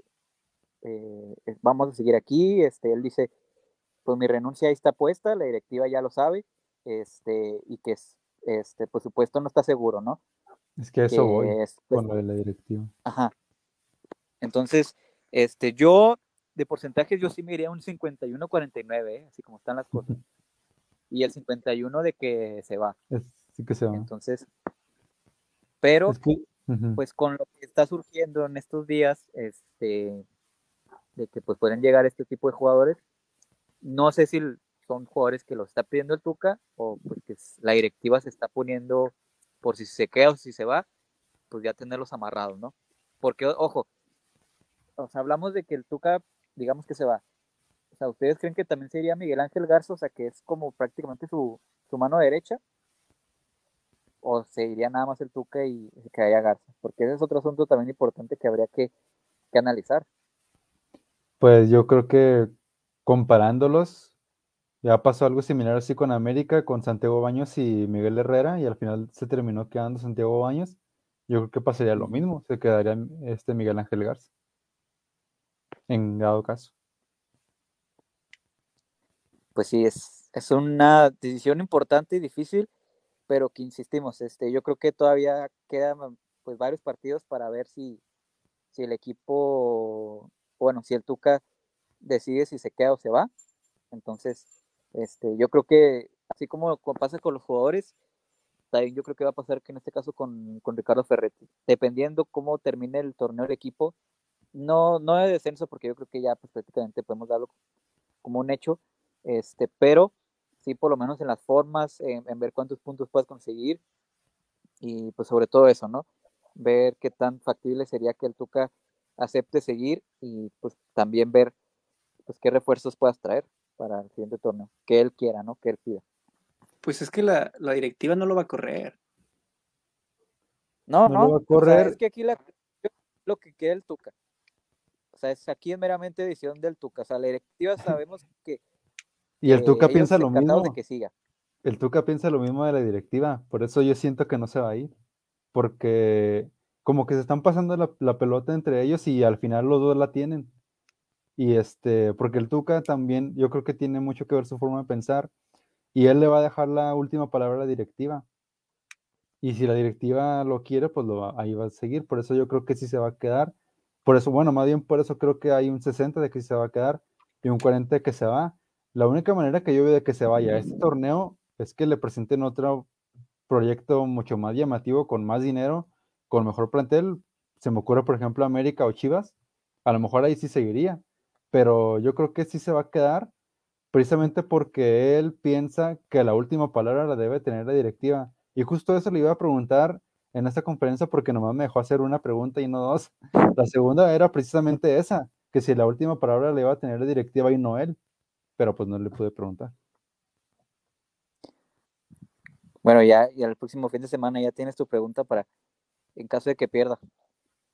eh, vamos a seguir aquí. Este, él dice, pues mi renuncia ahí está puesta, la directiva ya lo sabe, este, y que es, este, por supuesto no está seguro, ¿no? Es que eso voy es, pues con lo de la directiva. Ajá. Entonces, este, yo, de porcentajes, yo sí me iría un 51-49, ¿eh? así como están las cosas. Y el 51 de que se va. sí que se va. Entonces, pero, pues con lo que está surgiendo en estos días, este, de que pues pueden llegar este tipo de jugadores, no sé si son jugadores que lo está pidiendo el Tuca o pues que la directiva se está poniendo por si se queda o si se va, pues ya tenerlos amarrados, ¿no? Porque, ojo, o sea, hablamos de que el Tuca, digamos que se va. O sea, ¿ustedes creen que también sería Miguel Ángel Garza, o sea, que es como prácticamente su, su mano derecha? ¿O se iría nada más el Tuca y se quedaría Garza? Porque ese es otro asunto también importante que habría que, que analizar. Pues yo creo que comparándolos, ya pasó algo similar así con América, con Santiago Baños y Miguel Herrera, y al final se terminó quedando Santiago Baños. Yo creo que pasaría lo mismo, se quedaría este Miguel Ángel Garza. En dado caso. Pues sí, es, es una decisión importante y difícil, pero que insistimos, este, yo creo que todavía quedan pues varios partidos para ver si, si el equipo, bueno, si el Tuca decide si se queda o se va. Entonces, este, yo creo que, así como pasa con los jugadores, también yo creo que va a pasar que en este caso con, Ricardo Ferretti. Dependiendo cómo termine el torneo del equipo, no, no de descenso, porque yo creo que ya pues, prácticamente podemos darlo como un hecho, este, pero sí por lo menos en las formas, en, ver cuántos puntos puedes conseguir y pues sobre todo eso, ¿no? Ver qué tan factible sería que el Tuca acepte seguir y pues también ver pues qué refuerzos puedas traer para el siguiente torneo, que él quiera, ¿no? Que él pida. Pues es que la, directiva no lo va a correr. No, no, va a correr. es que aquí la, lo que queda el Tuca. O sea, es, aquí es meramente decisión del Tuca. O sea, la directiva sabemos que. y el Tuca piensa lo mismo. De que siga. El Tuca piensa lo mismo de la directiva. Por eso yo siento que no se va a ir. Porque como que se están pasando la, la pelota entre ellos y al final los dos la tienen. Y este, porque el Tuca también, yo creo que tiene mucho que ver su forma de pensar. Y él le va a dejar la última palabra a la directiva. Y si la directiva lo quiere, pues lo ahí va a seguir. Por eso yo creo que sí se va a quedar. Por eso, bueno, más bien por eso creo que hay un 60 de que sí se va a quedar y un 40 de que se va. La única manera que yo veo de que se vaya a este torneo es que le presenten otro proyecto mucho más llamativo, con más dinero, con mejor plantel. Se me ocurre, por ejemplo, América o Chivas. A lo mejor ahí sí seguiría pero yo creo que sí se va a quedar precisamente porque él piensa que la última palabra la debe tener la directiva. Y justo eso le iba a preguntar en esta conferencia porque nomás me dejó hacer una pregunta y no dos. La segunda era precisamente esa, que si la última palabra la iba a tener la directiva y no él, pero pues no le pude preguntar. Bueno, ya, y el próximo fin de semana ya tienes tu pregunta para, en caso de que pierda.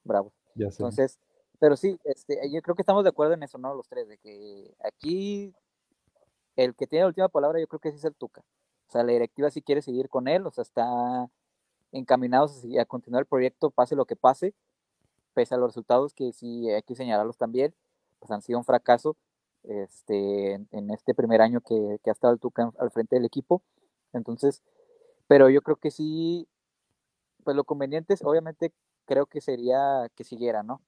Bravo. Ya sé. Entonces, pero sí, este, yo creo que estamos de acuerdo en eso, ¿no? Los tres, de que aquí el que tiene la última palabra yo creo que sí es el Tuca. O sea, la directiva sí quiere seguir con él, o sea, está encaminados a, continuar el proyecto, pase lo que pase, pese a los resultados que sí hay que señalarlos también, pues han sido un fracaso este, en, este primer año que, que ha estado el Tuca al frente del equipo. Entonces, pero yo creo que sí, pues lo conveniente es, obviamente, creo que sería que siguiera, ¿no?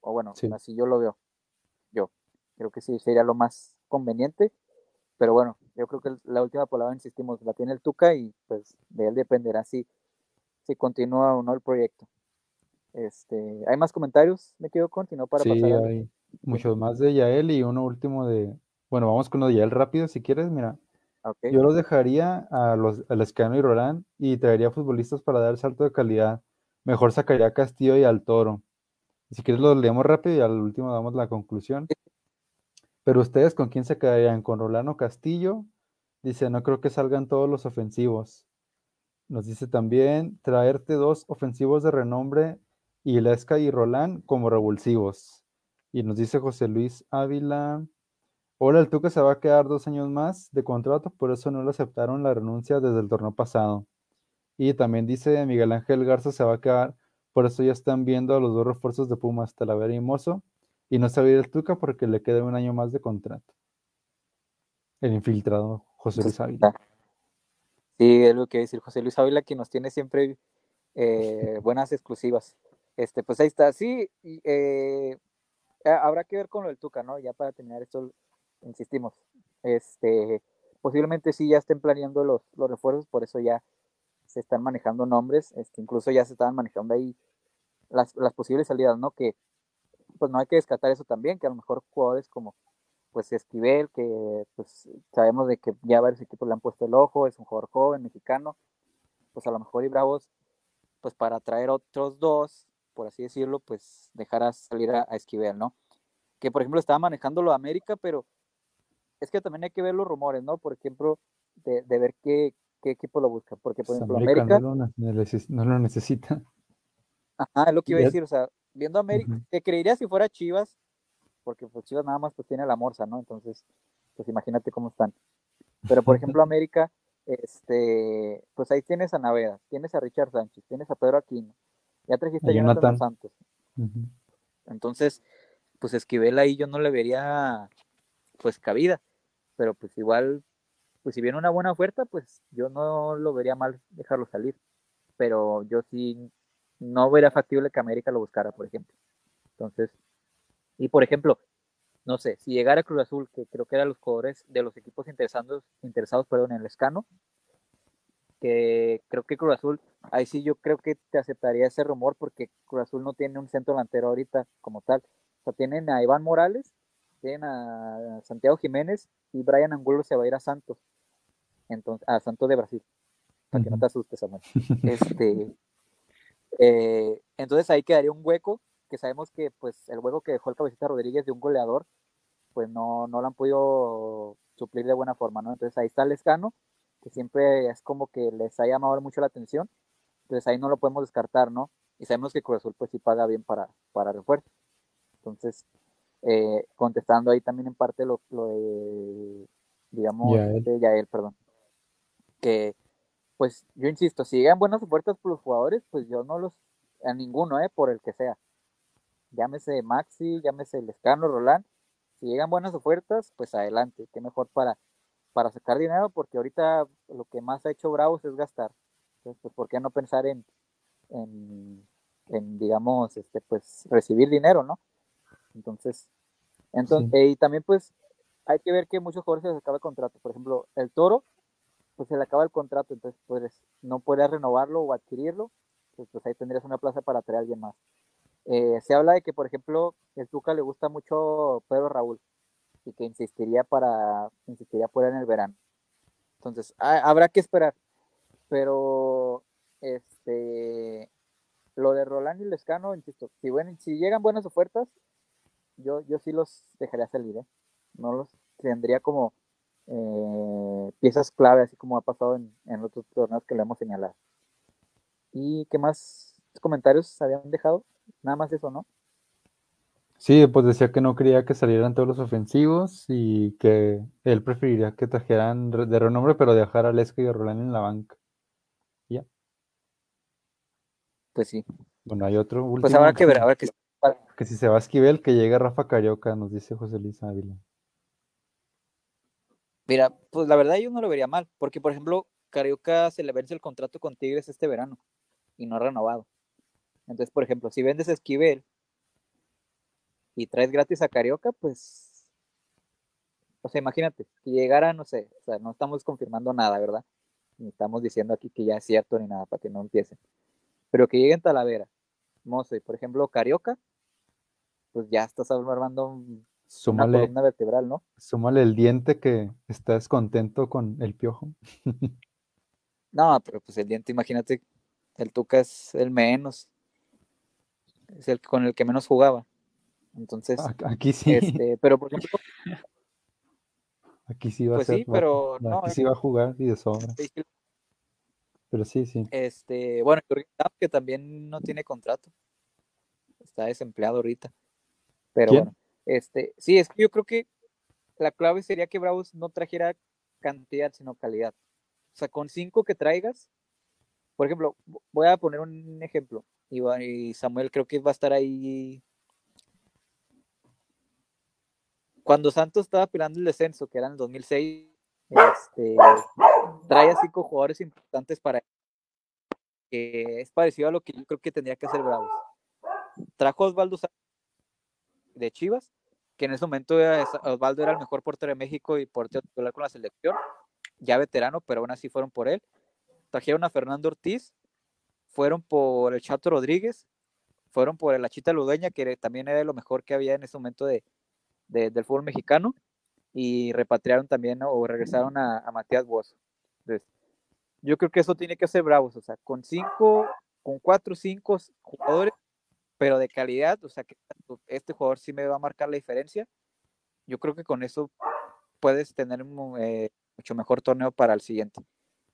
O bueno, así yo lo veo. Yo creo que sí sería lo más conveniente. Pero bueno, yo creo que la última palabra, insistimos, la tiene el Tuca y pues de él dependerá si, si continúa o no el proyecto. Este, ¿Hay más comentarios? Me quedo con, no para sí, hay muchos más de Yael y uno último de... Bueno, vamos con uno de Yael rápido si quieres, mira. Yo lo dejaría a los, al Escano y Roland y traería futbolistas para dar el salto de calidad. Mejor sacaría a Castillo y al Toro. Si quieres lo leemos rápido y al último damos la conclusión. Pero ustedes, ¿con quién se quedarían? ¿Con Rolano Castillo? Dice, no creo que salgan todos los ofensivos. Nos dice también, traerte dos ofensivos de renombre, Ilesca y Rolán, como revulsivos. Y nos dice José Luis Ávila, Hola, el Tuca se va a quedar dos años más de contrato, por eso no le aceptaron la renuncia desde el torneo pasado. Y también dice Miguel Ángel Garza se va a quedar, por eso ya están viendo a los dos refuerzos de Pumas, Talavera y Mozo, y no se va a el Tuca porque le queda un año más de contrato. El infiltrado José Luis Ávila. Sí, es lo que decir José Luis Ávila, que nos tiene siempre eh, buenas exclusivas. Este, pues ahí está. Sí, eh, habrá que ver con lo del Tuca, ¿no? Ya para terminar esto insistimos, este, posiblemente sí ya estén planeando los, los refuerzos, por eso ya se están manejando nombres, este, incluso ya se estaban manejando ahí las, las posibles salidas, ¿no? Que pues no hay que descartar eso también, que a lo mejor jugadores como pues Esquivel, que pues sabemos de que ya varios equipos le han puesto el ojo, es un jugador joven, mexicano, pues a lo mejor y Bravos, pues para traer otros dos, por así decirlo, pues dejará salir a, a Esquivel, ¿no? Que por ejemplo estaba manejándolo a América, pero es que también hay que ver los rumores, ¿no? Por ejemplo, de, ver qué, equipo lo busca. Porque, por ejemplo, América. No lo, necesita. Ajá, es lo que iba a decir. O sea, viendo América, que creería si fuera Chivas, porque pues Chivas nada más pues tiene la morsa, ¿no? Entonces, pues imagínate cómo están. Pero, por ejemplo, América, este, pues ahí tienes a Naveda, tienes a Richard Sánchez, tienes a Pedro Aquino, ya trajiste a Jonathan Santos. Entonces, pues Esquivel ahí yo no le vería pues cabida. Pero pues igual, pues si viene una buena oferta, pues yo no lo vería mal dejarlo salir. Pero yo sí no vería factible que América lo buscara, por ejemplo. Entonces, y por ejemplo, no sé, si llegara Cruz Azul, que creo que eran los jugadores de los equipos interesados, interesados perdón, en el escano, que creo que Cruz Azul, ahí sí yo creo que te aceptaría ese rumor porque Cruz Azul no tiene un centro delantero ahorita como tal. O sea, tienen a Iván Morales tienen a Santiago Jiménez y Brian Angulo se va a ir a Santos. Entonces, a Santos de Brasil. Para que no te asustes, Samuel. Este, eh, entonces ahí quedaría un hueco, que sabemos que pues el hueco que dejó el cabecita Rodríguez de un goleador, pues no, no lo han podido suplir de buena forma, ¿no? Entonces ahí está el escano, que siempre es como que les ha llamado mucho la atención. Entonces ahí no lo podemos descartar, ¿no? Y sabemos que Cruz Azul pues sí paga bien para, para refuerzo. Entonces, eh, contestando ahí también en parte lo, de, digamos, de Yael, perdón, que pues yo insisto, si llegan buenas ofertas por los jugadores, pues yo no los, a ninguno, eh, por el que sea, llámese Maxi, llámese Lescano, Roland, si llegan buenas ofertas, pues adelante, qué mejor para, para sacar dinero, porque ahorita lo que más ha hecho Bravos es gastar, entonces, pues, ¿por qué no pensar en, en, en digamos, este, pues, recibir dinero, ¿no? Entonces, entonces, y también pues hay que ver que muchos jugadores se les acaba el contrato. Por ejemplo, el Toro, pues se le acaba el contrato, entonces pues no puede renovarlo o adquirirlo, pues, pues ahí tendrías una plaza para traer a alguien más. Eh, se habla de que, por ejemplo, el Tuca le gusta mucho Pedro Raúl y que insistiría para insistiría por en el verano. Entonces, habrá que esperar. Pero este lo de Roland y Lescano, insisto, si, bueno, si llegan buenas ofertas, yo, yo sí los dejaría salir, ¿eh? No los tendría como eh, piezas clave, así como ha pasado en, en otros torneos que le hemos señalado. ¿Y qué más comentarios habían dejado? Nada más eso, ¿no? Sí, pues decía que no quería que salieran todos los ofensivos y que él preferiría que trajeran de renombre, pero dejar a Lesca y a Roland en la banca. Ya. Pues sí. Bueno, hay otro último. Pues habrá que ver, habrá que que si se va a Esquivel, que llegue Rafa Carioca, nos dice José Luis Ávila. Mira, pues la verdad yo no lo vería mal, porque por ejemplo, Carioca se le vence el contrato con Tigres este verano y no ha renovado. Entonces, por ejemplo, si vendes Esquivel y traes gratis a Carioca, pues, o sea, imagínate, que llegara, no sé, o sea, no estamos confirmando nada, ¿verdad? Ni estamos diciendo aquí que ya es cierto ni nada para que no empiecen. Pero que lleguen Talavera, Mozo y, por ejemplo, Carioca, pues ya estás armando súmale, una vertebral, ¿no? Súmale el diente que estás contento con el piojo. no, pero pues el diente, imagínate, el Tuca es el menos. Es el con el que menos jugaba. Entonces, aquí sí. Este, pero por ejemplo, aquí sí va a pues ser. Sí, pero no, aquí sí va a jugar y de sobra. Pero sí, sí. Este, bueno, que también no tiene contrato. Está desempleado ahorita. Pero bueno, este, sí, es que yo creo que la clave sería que Bravos no trajera cantidad, sino calidad. O sea, con cinco que traigas, por ejemplo, voy a poner un ejemplo. Y Samuel creo que va a estar ahí. Cuando Santos estaba peleando el descenso, que era en el 2006, este, trae cinco jugadores importantes para que es parecido a lo que yo creo que tendría que hacer Bravos. Trajo Osvaldo de Chivas, que en ese momento Osvaldo era el mejor portero de México y portero titular con la selección, ya veterano, pero aún así fueron por él. Trajeron a Fernando Ortiz, fueron por el Chato Rodríguez, fueron por el Achita Ludeña, que también era lo mejor que había en ese momento de, del fútbol mexicano, y repatriaron también o regresaron a, Matías Bozo. Entonces, yo creo que eso tiene que ser bravos, o sea, con cinco, con cuatro o cinco jugadores pero de calidad, o sea, que este jugador sí me va a marcar la diferencia. Yo creo que con eso puedes tener un eh, mucho mejor torneo para el siguiente.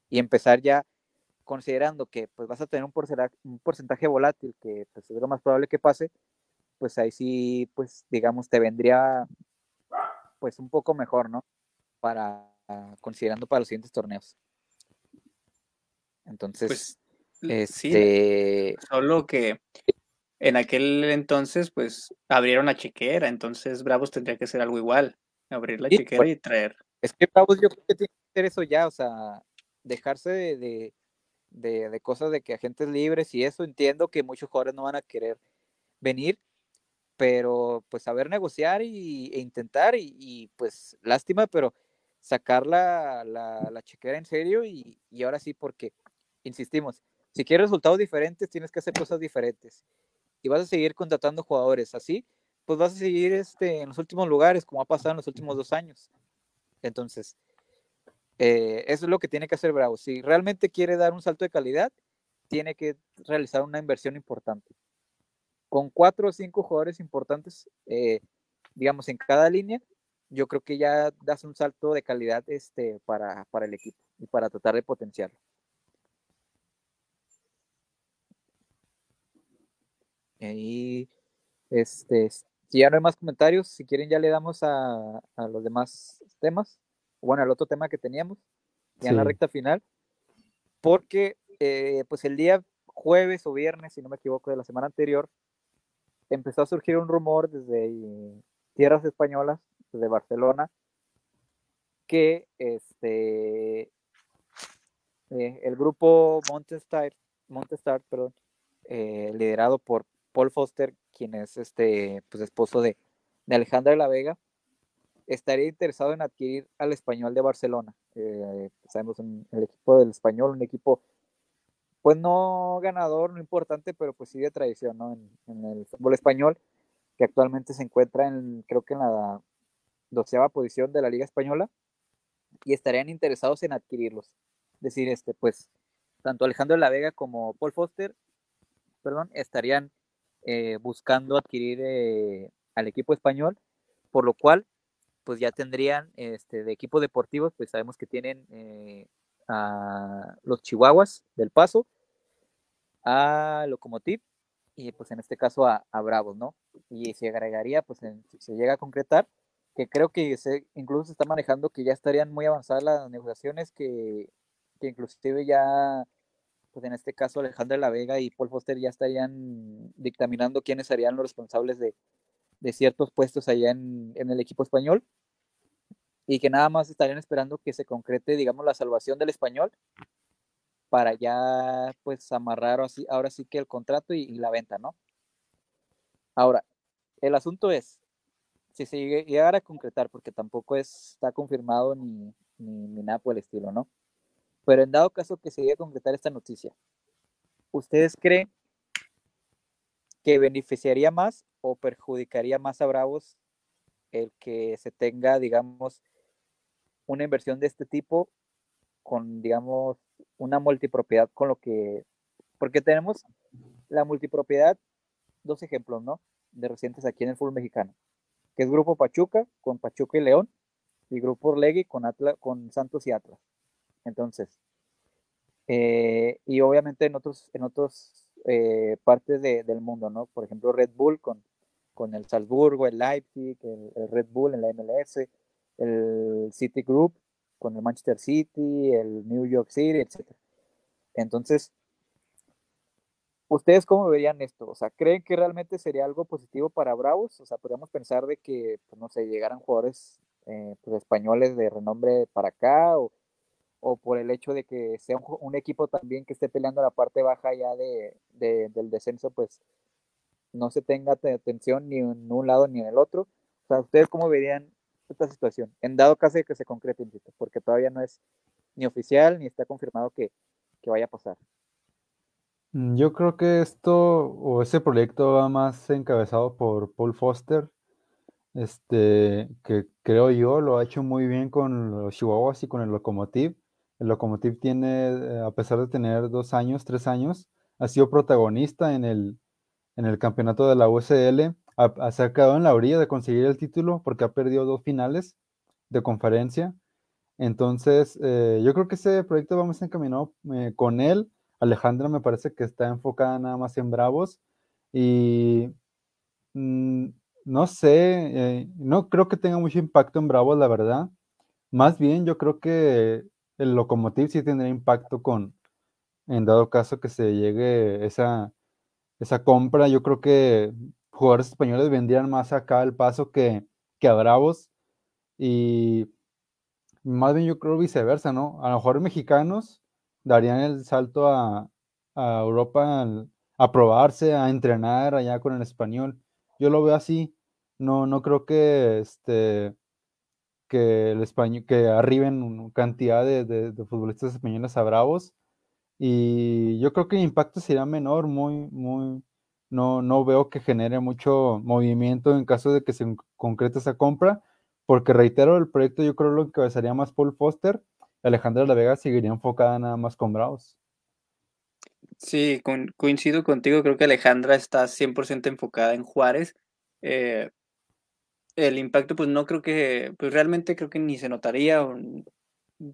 Y empezar ya considerando que pues vas a tener un porcentaje, un porcentaje volátil que pues, es lo más probable que pase, pues ahí sí, pues digamos, te vendría pues un poco mejor, ¿no? Para, considerando para los siguientes torneos. Entonces, pues, este... solo que en aquel entonces, pues abrieron la chequera, entonces Bravos tendría que hacer algo igual, abrir la chequera pues, y traer. Es que Bravos yo creo que tiene que hacer eso ya, o sea, dejarse de, de, cosas de que agentes libres y eso, entiendo que muchos jugadores no van a querer venir, pero pues saber negociar y, e intentar y, pues lástima, pero sacar la, la, chequera en serio y, y ahora sí, porque, insistimos, si quieres resultados diferentes, tienes que hacer cosas diferentes y vas a seguir contratando jugadores así, pues vas a seguir este, en los últimos lugares, como ha pasado en los últimos dos años. Entonces, eh, eso es lo que tiene que hacer Bravo. Si realmente quiere dar un salto de calidad, tiene que realizar una inversión importante. Con cuatro o cinco jugadores importantes, eh, digamos, en cada línea, yo creo que ya das un salto de calidad este, para, para el equipo y para tratar de potenciarlo. Y este, si ya no hay más comentarios, si quieren ya le damos a, los demás temas, bueno, al otro tema que teníamos, ya en la recta final, porque eh, pues el día jueves o viernes, si no me equivoco, de la semana anterior, empezó a surgir un rumor desde tierras españolas, desde Barcelona, que este eh, el grupo Montestar, Montestar perdón, eh, liderado por Paul Foster, quien es este pues, esposo de, Alejandra de la Vega, estaría interesado en adquirir al español de Barcelona. Eh, sabemos el equipo del español, un equipo pues no ganador, no importante, pero pues sí de tradición, ¿no? En, el fútbol español, que actualmente se encuentra en, creo que en la doceava posición de la Liga Española, y estarían interesados en adquirirlos. Es decir, este, pues, tanto Alejandro de la Vega como Paul Foster, perdón, estarían eh, buscando adquirir eh, al equipo español, por lo cual pues ya tendrían este, de equipos deportivos, pues sabemos que tienen eh, a los Chihuahuas del Paso, a Locomotiv y pues en este caso a, Bravos, ¿no? Y se agregaría, pues si se llega a concretar, que creo que se, incluso se está manejando que ya estarían muy avanzadas las negociaciones, que, que inclusive ya pues en este caso Alejandra La Vega y Paul Foster ya estarían dictaminando quiénes serían los responsables de, ciertos puestos allá en, el equipo español. y que nada más estarían esperando que se concrete, digamos, la salvación del español para ya, pues, amarrar así, ahora sí que el contrato y, la venta, ¿no? Ahora, el asunto es, si se llegara a concretar, porque tampoco está confirmado ni, ni, nada por el estilo, ¿no? Pero en dado caso que se llegue a concretar esta noticia, ¿ustedes creen que beneficiaría más o perjudicaría más a Bravos el que se tenga, digamos, una inversión de este tipo con, digamos, una multipropiedad con lo que, porque tenemos la multipropiedad, dos ejemplos, ¿no? De recientes aquí en el fútbol mexicano, que es Grupo Pachuca con Pachuca y León y Grupo Orlegui con, Atlas, con Santos y Atlas. Entonces, eh, y obviamente en otros, en otros eh, partes del mundo, ¿no? Por ejemplo, Red Bull con, con el Salzburgo, el Leipzig, el, Red Bull en la MLS, el City Group con el Manchester City, el New York City, etc. Entonces, ¿ustedes cómo verían esto? O sea, ¿creen que realmente sería algo positivo para Bravos? O sea, podríamos pensar de que, pues, no sé, llegaran jugadores eh, pues, españoles de renombre para acá, o, por el hecho de que sea un, equipo también que esté peleando la parte baja ya de, del descenso, pues no se tenga atención ni en un lado ni en el otro. O sea, ¿ustedes cómo verían esta situación? En dado caso de que se concrete, porque todavía no es ni oficial ni está confirmado que, que vaya a pasar. Mm, yo creo que esto o ese proyecto va más encabezado por Paul Foster, este, que creo yo lo ha hecho muy bien con los Chihuahuas y con el Locomotive. El tiene, eh, a pesar de tener dos años, tres años, ha sido protagonista en el, en el campeonato de la USL, se ha quedado en la orilla de conseguir el título porque ha perdido dos finales de conferencia. Entonces, eh, yo creo que ese proyecto vamos encaminado eh, con él. Alejandra me parece que está enfocada nada más en Bravos y mm, no sé, eh, no creo que tenga mucho impacto en Bravos, la verdad. Más bien, yo creo que el Locomotiv sí tendría impacto con, en dado caso que se llegue esa, esa compra. Yo creo que jugadores españoles vendrían más acá al paso que, que a Bravos. Y más bien yo creo viceversa, ¿no? A lo mejor mexicanos darían el salto a, Europa a probarse, a entrenar allá con el español. Yo lo veo así. No, no creo que este que el español que arriben cantidad de, de futbolistas españoles a Bravos y yo creo que el impacto sería menor, muy, muy, no, no veo que genere mucho movimiento en caso de que se concrete esa compra, porque reitero, el proyecto yo creo lo encabezaría más Paul Foster, Alejandra La Vega seguiría enfocada nada más con Bravos. Sí, coincido contigo, creo que Alejandra está 100% enfocada en Juárez. Eh, el impacto, pues no creo que, pues realmente creo que ni se notaría,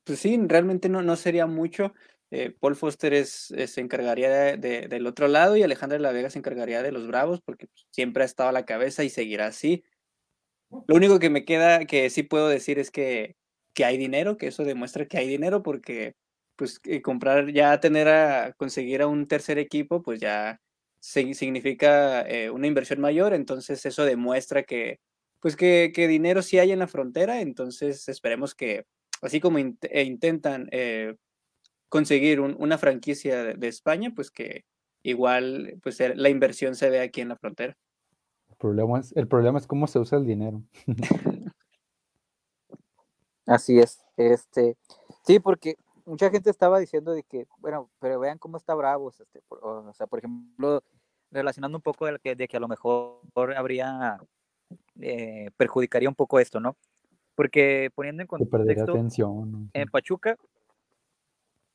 pues sí, realmente no, no sería mucho. Eh, Paul Foster es, eh, se encargaría de, del otro lado y Alejandra La Vega se encargaría de los Bravos porque pues, siempre ha estado a la cabeza y seguirá así. Lo único que me queda, que sí puedo decir es que, que hay dinero, que eso demuestra que hay dinero porque pues eh, comprar, ya tener a conseguir a un tercer equipo, pues ya significa una inversión mayor, entonces eso demuestra que pues que, que, dinero sí hay en la frontera, entonces esperemos que así como intentan conseguir una franquicia de, España, pues que igual pues la inversión se ve aquí en la frontera. El problema es, el problema es cómo se usa el dinero. Así es. Este, sí, porque mucha gente estaba diciendo de que, bueno, pero vean cómo está Bravos, este, o sea, por ejemplo, relacionando un poco de que, de que a lo mejor habría, eh, perjudicaría un poco esto, ¿no? Porque poniendo en contexto, en Pachuca,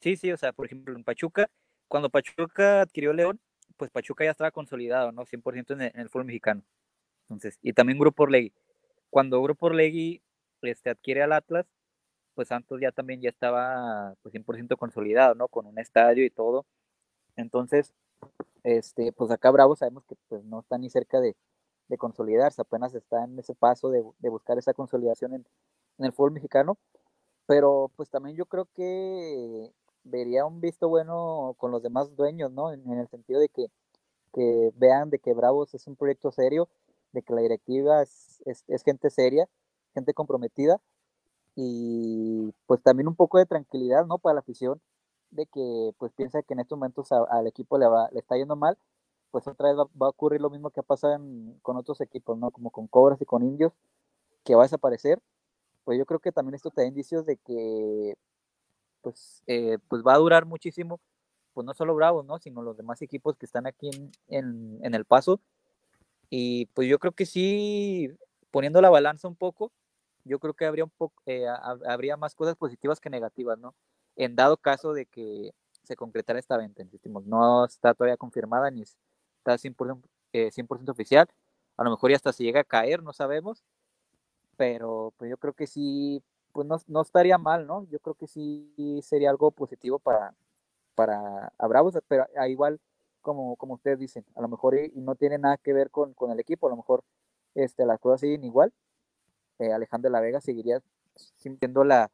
Sí, sí, o sea, por ejemplo, en Pachuca, cuando Pachuca adquirió León, pues Pachuca ya estaba consolidado, ¿no? 100% en el, en el fútbol mexicano. Entonces, y también Grupo Orlegui. Cuando Grupo Orlegui este, adquiere al Atlas, pues Santos ya también ya estaba pues 100% consolidado, ¿no? Con un estadio y todo. Entonces, este, pues acá Bravo sabemos que pues no está ni cerca de, de consolidarse, apenas está en ese paso de, buscar esa consolidación en, el fútbol mexicano. Pero pues también yo creo que vería un visto bueno con los demás dueños, ¿no? En, el sentido de que, vean de que Bravos es un proyecto serio, de que la directiva es, gente seria, gente comprometida, y pues también un poco de tranquilidad, ¿no? Para la afición de que pues piensa que en estos momentos al equipo le, va, le está yendo mal, pues otra vez va, a ocurrir lo mismo que ha pasado con otros equipos, ¿no? Como con Cobras y con Indios, que va a desaparecer. Pues yo creo que también esto te da indicios de que pues, eh, pues va a durar muchísimo, pues no solo Bravos, ¿no? Sino los demás equipos que están aquí en, en el paso. Y pues yo creo que sí, poniendo la balanza un poco, yo creo que habría un poco, eh, habría más cosas positivas que negativas, ¿no? En dado caso de que se concretara esta venta, insistimos, no está todavía confirmada ni está 100%, eh, oficial, a lo mejor ya hasta se llega a caer, no sabemos, pero pues yo creo que sí, pues no, no estaría mal, ¿no? Yo creo que sí sería algo positivo para, para a Bravos, pero igual, como, como ustedes dicen, a lo mejor y, no tiene nada que ver con, con, el equipo, a lo mejor este, las cosas siguen igual, eh, Alejandro La Vega seguiría siendo la,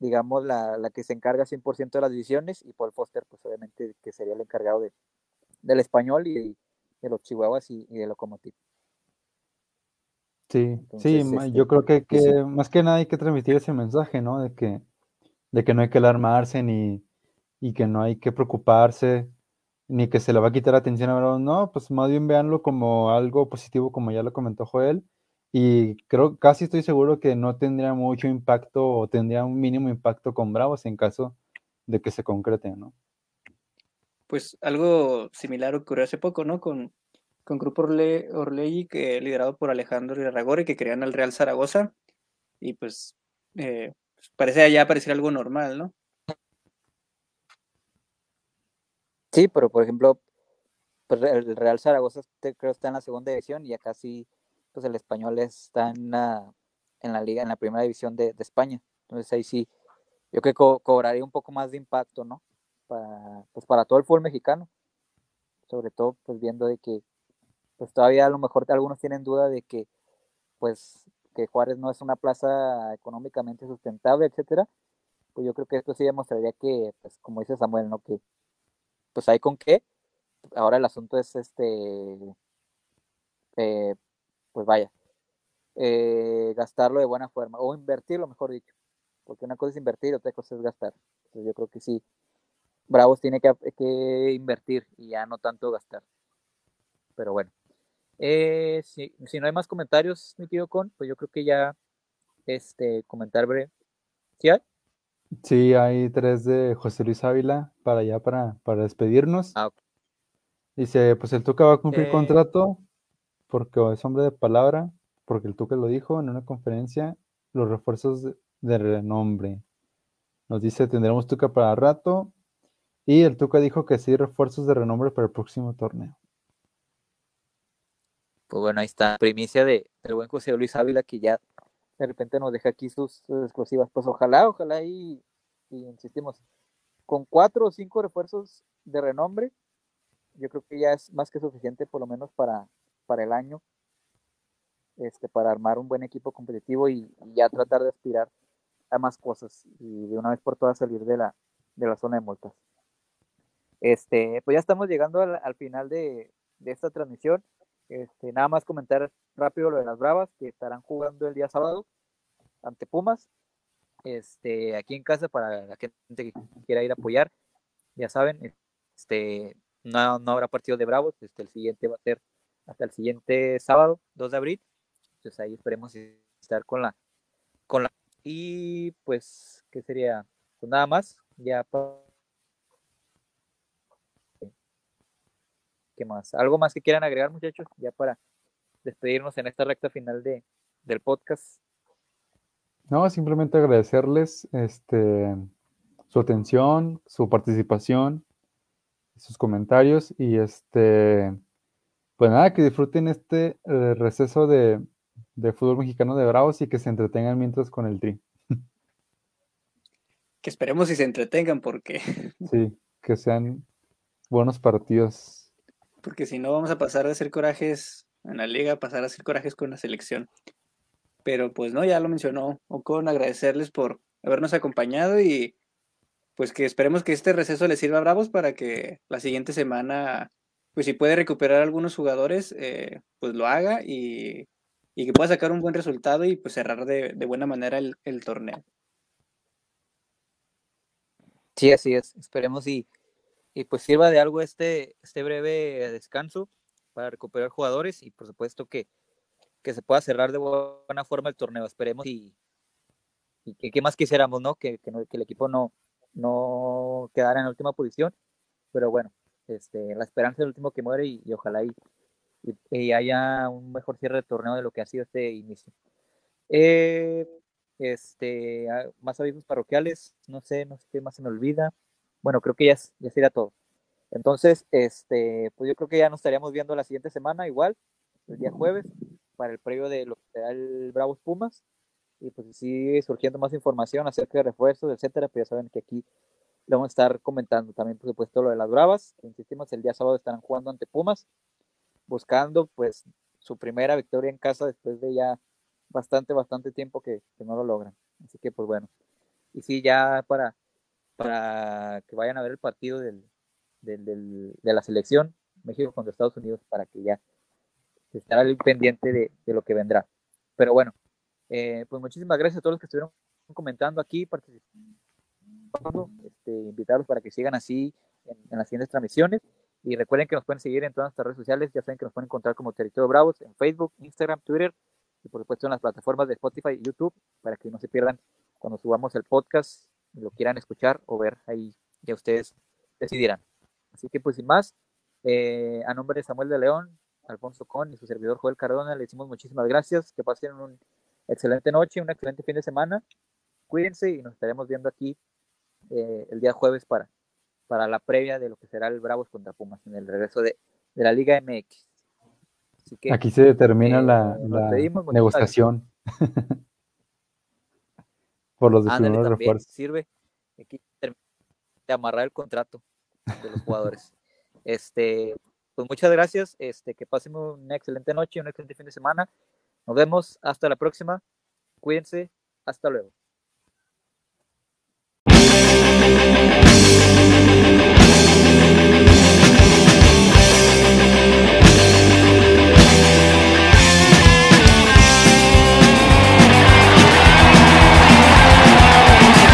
digamos, la, la que se encarga 100% de las decisiones y Paul Foster, pues obviamente que sería el encargado de, del español y de, los chihuahuas y, de locomotiv. Sí, sí, este, yo creo que, que más que nada hay que transmitir ese mensaje, ¿no? De que, de que no hay que alarmarse ni, y que no hay que preocuparse ni que se le va a quitar atención a no, pues más bien véanlo como algo positivo, como ya lo comentó Joel, y creo, casi estoy seguro que no tendría mucho impacto o tendría un mínimo impacto con Bravos en caso de que se concrete, ¿no? Pues algo similar ocurrió hace poco, ¿no? Con, con Grupo Orle, que liderado por Alejandro Irragore, que crean al Real Zaragoza, y pues eh, parece ya parecer algo normal, ¿no? Sí, pero por ejemplo, pues el Real Zaragoza creo que está en la segunda división y acá sí pues el español está en la, en la liga, en la primera división de, España. Entonces ahí sí, yo creo que cobraría un poco más de impacto, ¿no? Para, pues para todo el fútbol mexicano. Sobre todo, pues viendo de que, pues todavía a lo mejor algunos tienen duda de que, pues, que Juárez no es una plaza económicamente sustentable, etcétera. Pues yo creo que esto sí demostraría que, pues, como dice Samuel, ¿no? Que, pues hay con qué. Ahora el asunto es este, eh, pues vaya, eh, gastarlo de buena forma, o invertirlo, mejor dicho, porque una cosa es invertir, otra cosa es gastar. Entonces yo creo que sí, Bravos tiene que, invertir y ya no tanto gastar. Pero bueno, eh, si, no hay más comentarios, mi tío Con, pues yo creo que ya este comentar breve. ¿Sí hay? Sí, hay tres de José Luis Ávila para allá para, para despedirnos. Ah, Dice, pues el Tuca va a cumplir eh, contrato porque es hombre de palabra, porque el Tuca lo dijo en una conferencia, los refuerzos de, renombre. Nos dice, tendremos Tuca para rato. Y el Tuca dijo que sí, refuerzos de renombre para el próximo torneo. Pues bueno, ahí está, primicia de, del buen José Luis Ávila, que ya de repente nos deja aquí sus, exclusivas. Pues ojalá, ojalá y, y insistimos, con cuatro o cinco refuerzos de renombre, yo creo que ya es más que suficiente por lo menos para, para el año, este, para armar un buen equipo competitivo y, ya tratar de aspirar a más cosas y de una vez por todas salir de la, de la zona de multas. Este, pues ya estamos llegando al, final de, esta transmisión. Este, nada más comentar rápido lo de las Bravas que estarán jugando el día sábado ante Pumas. Este, aquí en casa para la gente que quiera ir a apoyar. Ya saben, este, no, no habrá partido de Bravos. Este, el siguiente va a ser hasta el siguiente sábado, 2 de abril. Entonces ahí esperemos estar con la, con la, y pues, ¿qué sería? Pues nada más, ya ¿Qué más? ¿Algo más que quieran agregar, muchachos? Ya para despedirnos en esta recta final de, del podcast. No, simplemente agradecerles este, su atención, su participación, sus comentarios y este pues nada, que disfruten este eh, receso de, fútbol mexicano de Bravos y que se entretengan mientras con el tri. Que esperemos y se entretengan porque... Sí, que sean buenos partidos. Porque si no vamos a pasar de hacer corajes en la liga a pasar a hacer corajes con la selección. Pero pues no, ya lo mencionó Ocon, agradecerles por habernos acompañado y pues que esperemos que este receso les sirva a Bravos para que la siguiente semana pues si puede recuperar algunos jugadores, eh, pues lo haga y, y que pueda sacar un buen resultado y pues cerrar de, buena manera el, torneo. Sí, así es. Esperemos y, y pues sirva de algo este, este breve descanso para recuperar jugadores y por supuesto que, que se pueda cerrar de buena forma el torneo. Esperemos y, y que, más quisiéramos, ¿no? Que, que, el equipo no, no quedara en la última posición. Pero bueno, este, la esperanza es el último que muere y, ojalá y, y, haya un mejor cierre de torneo de lo que ha sido este inicio. Eh, este, ah, más avisos parroquiales, no sé, no sé qué más se me olvida. Bueno, creo que ya, ya sería todo. Entonces, este, pues yo creo que ya nos estaríamos viendo la siguiente semana, igual, el día jueves, para el previo de lo que será el Bravos Pumas. Y pues sigue surgiendo más información acerca de refuerzos, etcétera, pues ya saben que aquí le vamos a estar comentando también, por supuesto, lo de las Bravas. Insistimos, el día sábado estarán jugando ante Pumas, buscando pues su primera victoria en casa después de ya bastante, bastante tiempo que, que no lo logran. Así que pues bueno. Y sí, ya para, para que vayan a ver el partido del, de la selección México contra Estados Unidos para que ya estará pendiente de, lo que vendrá. Pero bueno, eh, pues muchísimas gracias a todos los que estuvieron comentando aquí, participando, este, invitarlos para que sigan así en, las siguientes transmisiones. Y recuerden que nos pueden seguir en todas nuestras redes sociales, ya saben que nos pueden encontrar como Territorio Bravos en Facebook, Instagram, Twitter y por supuesto en las plataformas de Spotify y YouTube para que no se pierdan cuando subamos el podcast lo quieran escuchar o ver ahí, ya ustedes decidirán. Así que pues sin más, eh, a nombre de Samuel de León, Alfonso Con y su servidor Joel Cardona, le decimos muchísimas gracias, que pasen una excelente noche, un excelente fin de semana, cuídense y nos estaremos viendo aquí eh, el día jueves para, para la previa de lo que será el Bravos contra Pumas en el regreso de, la Liga MX. aquí se determina eh, la, negociación por los de Sirve aquí de amarrar el contrato de los jugadores. Este, pues muchas gracias, este, que pasen una excelente noche, un excelente fin de semana. Nos vemos, hasta la próxima. Cuídense, hasta luego.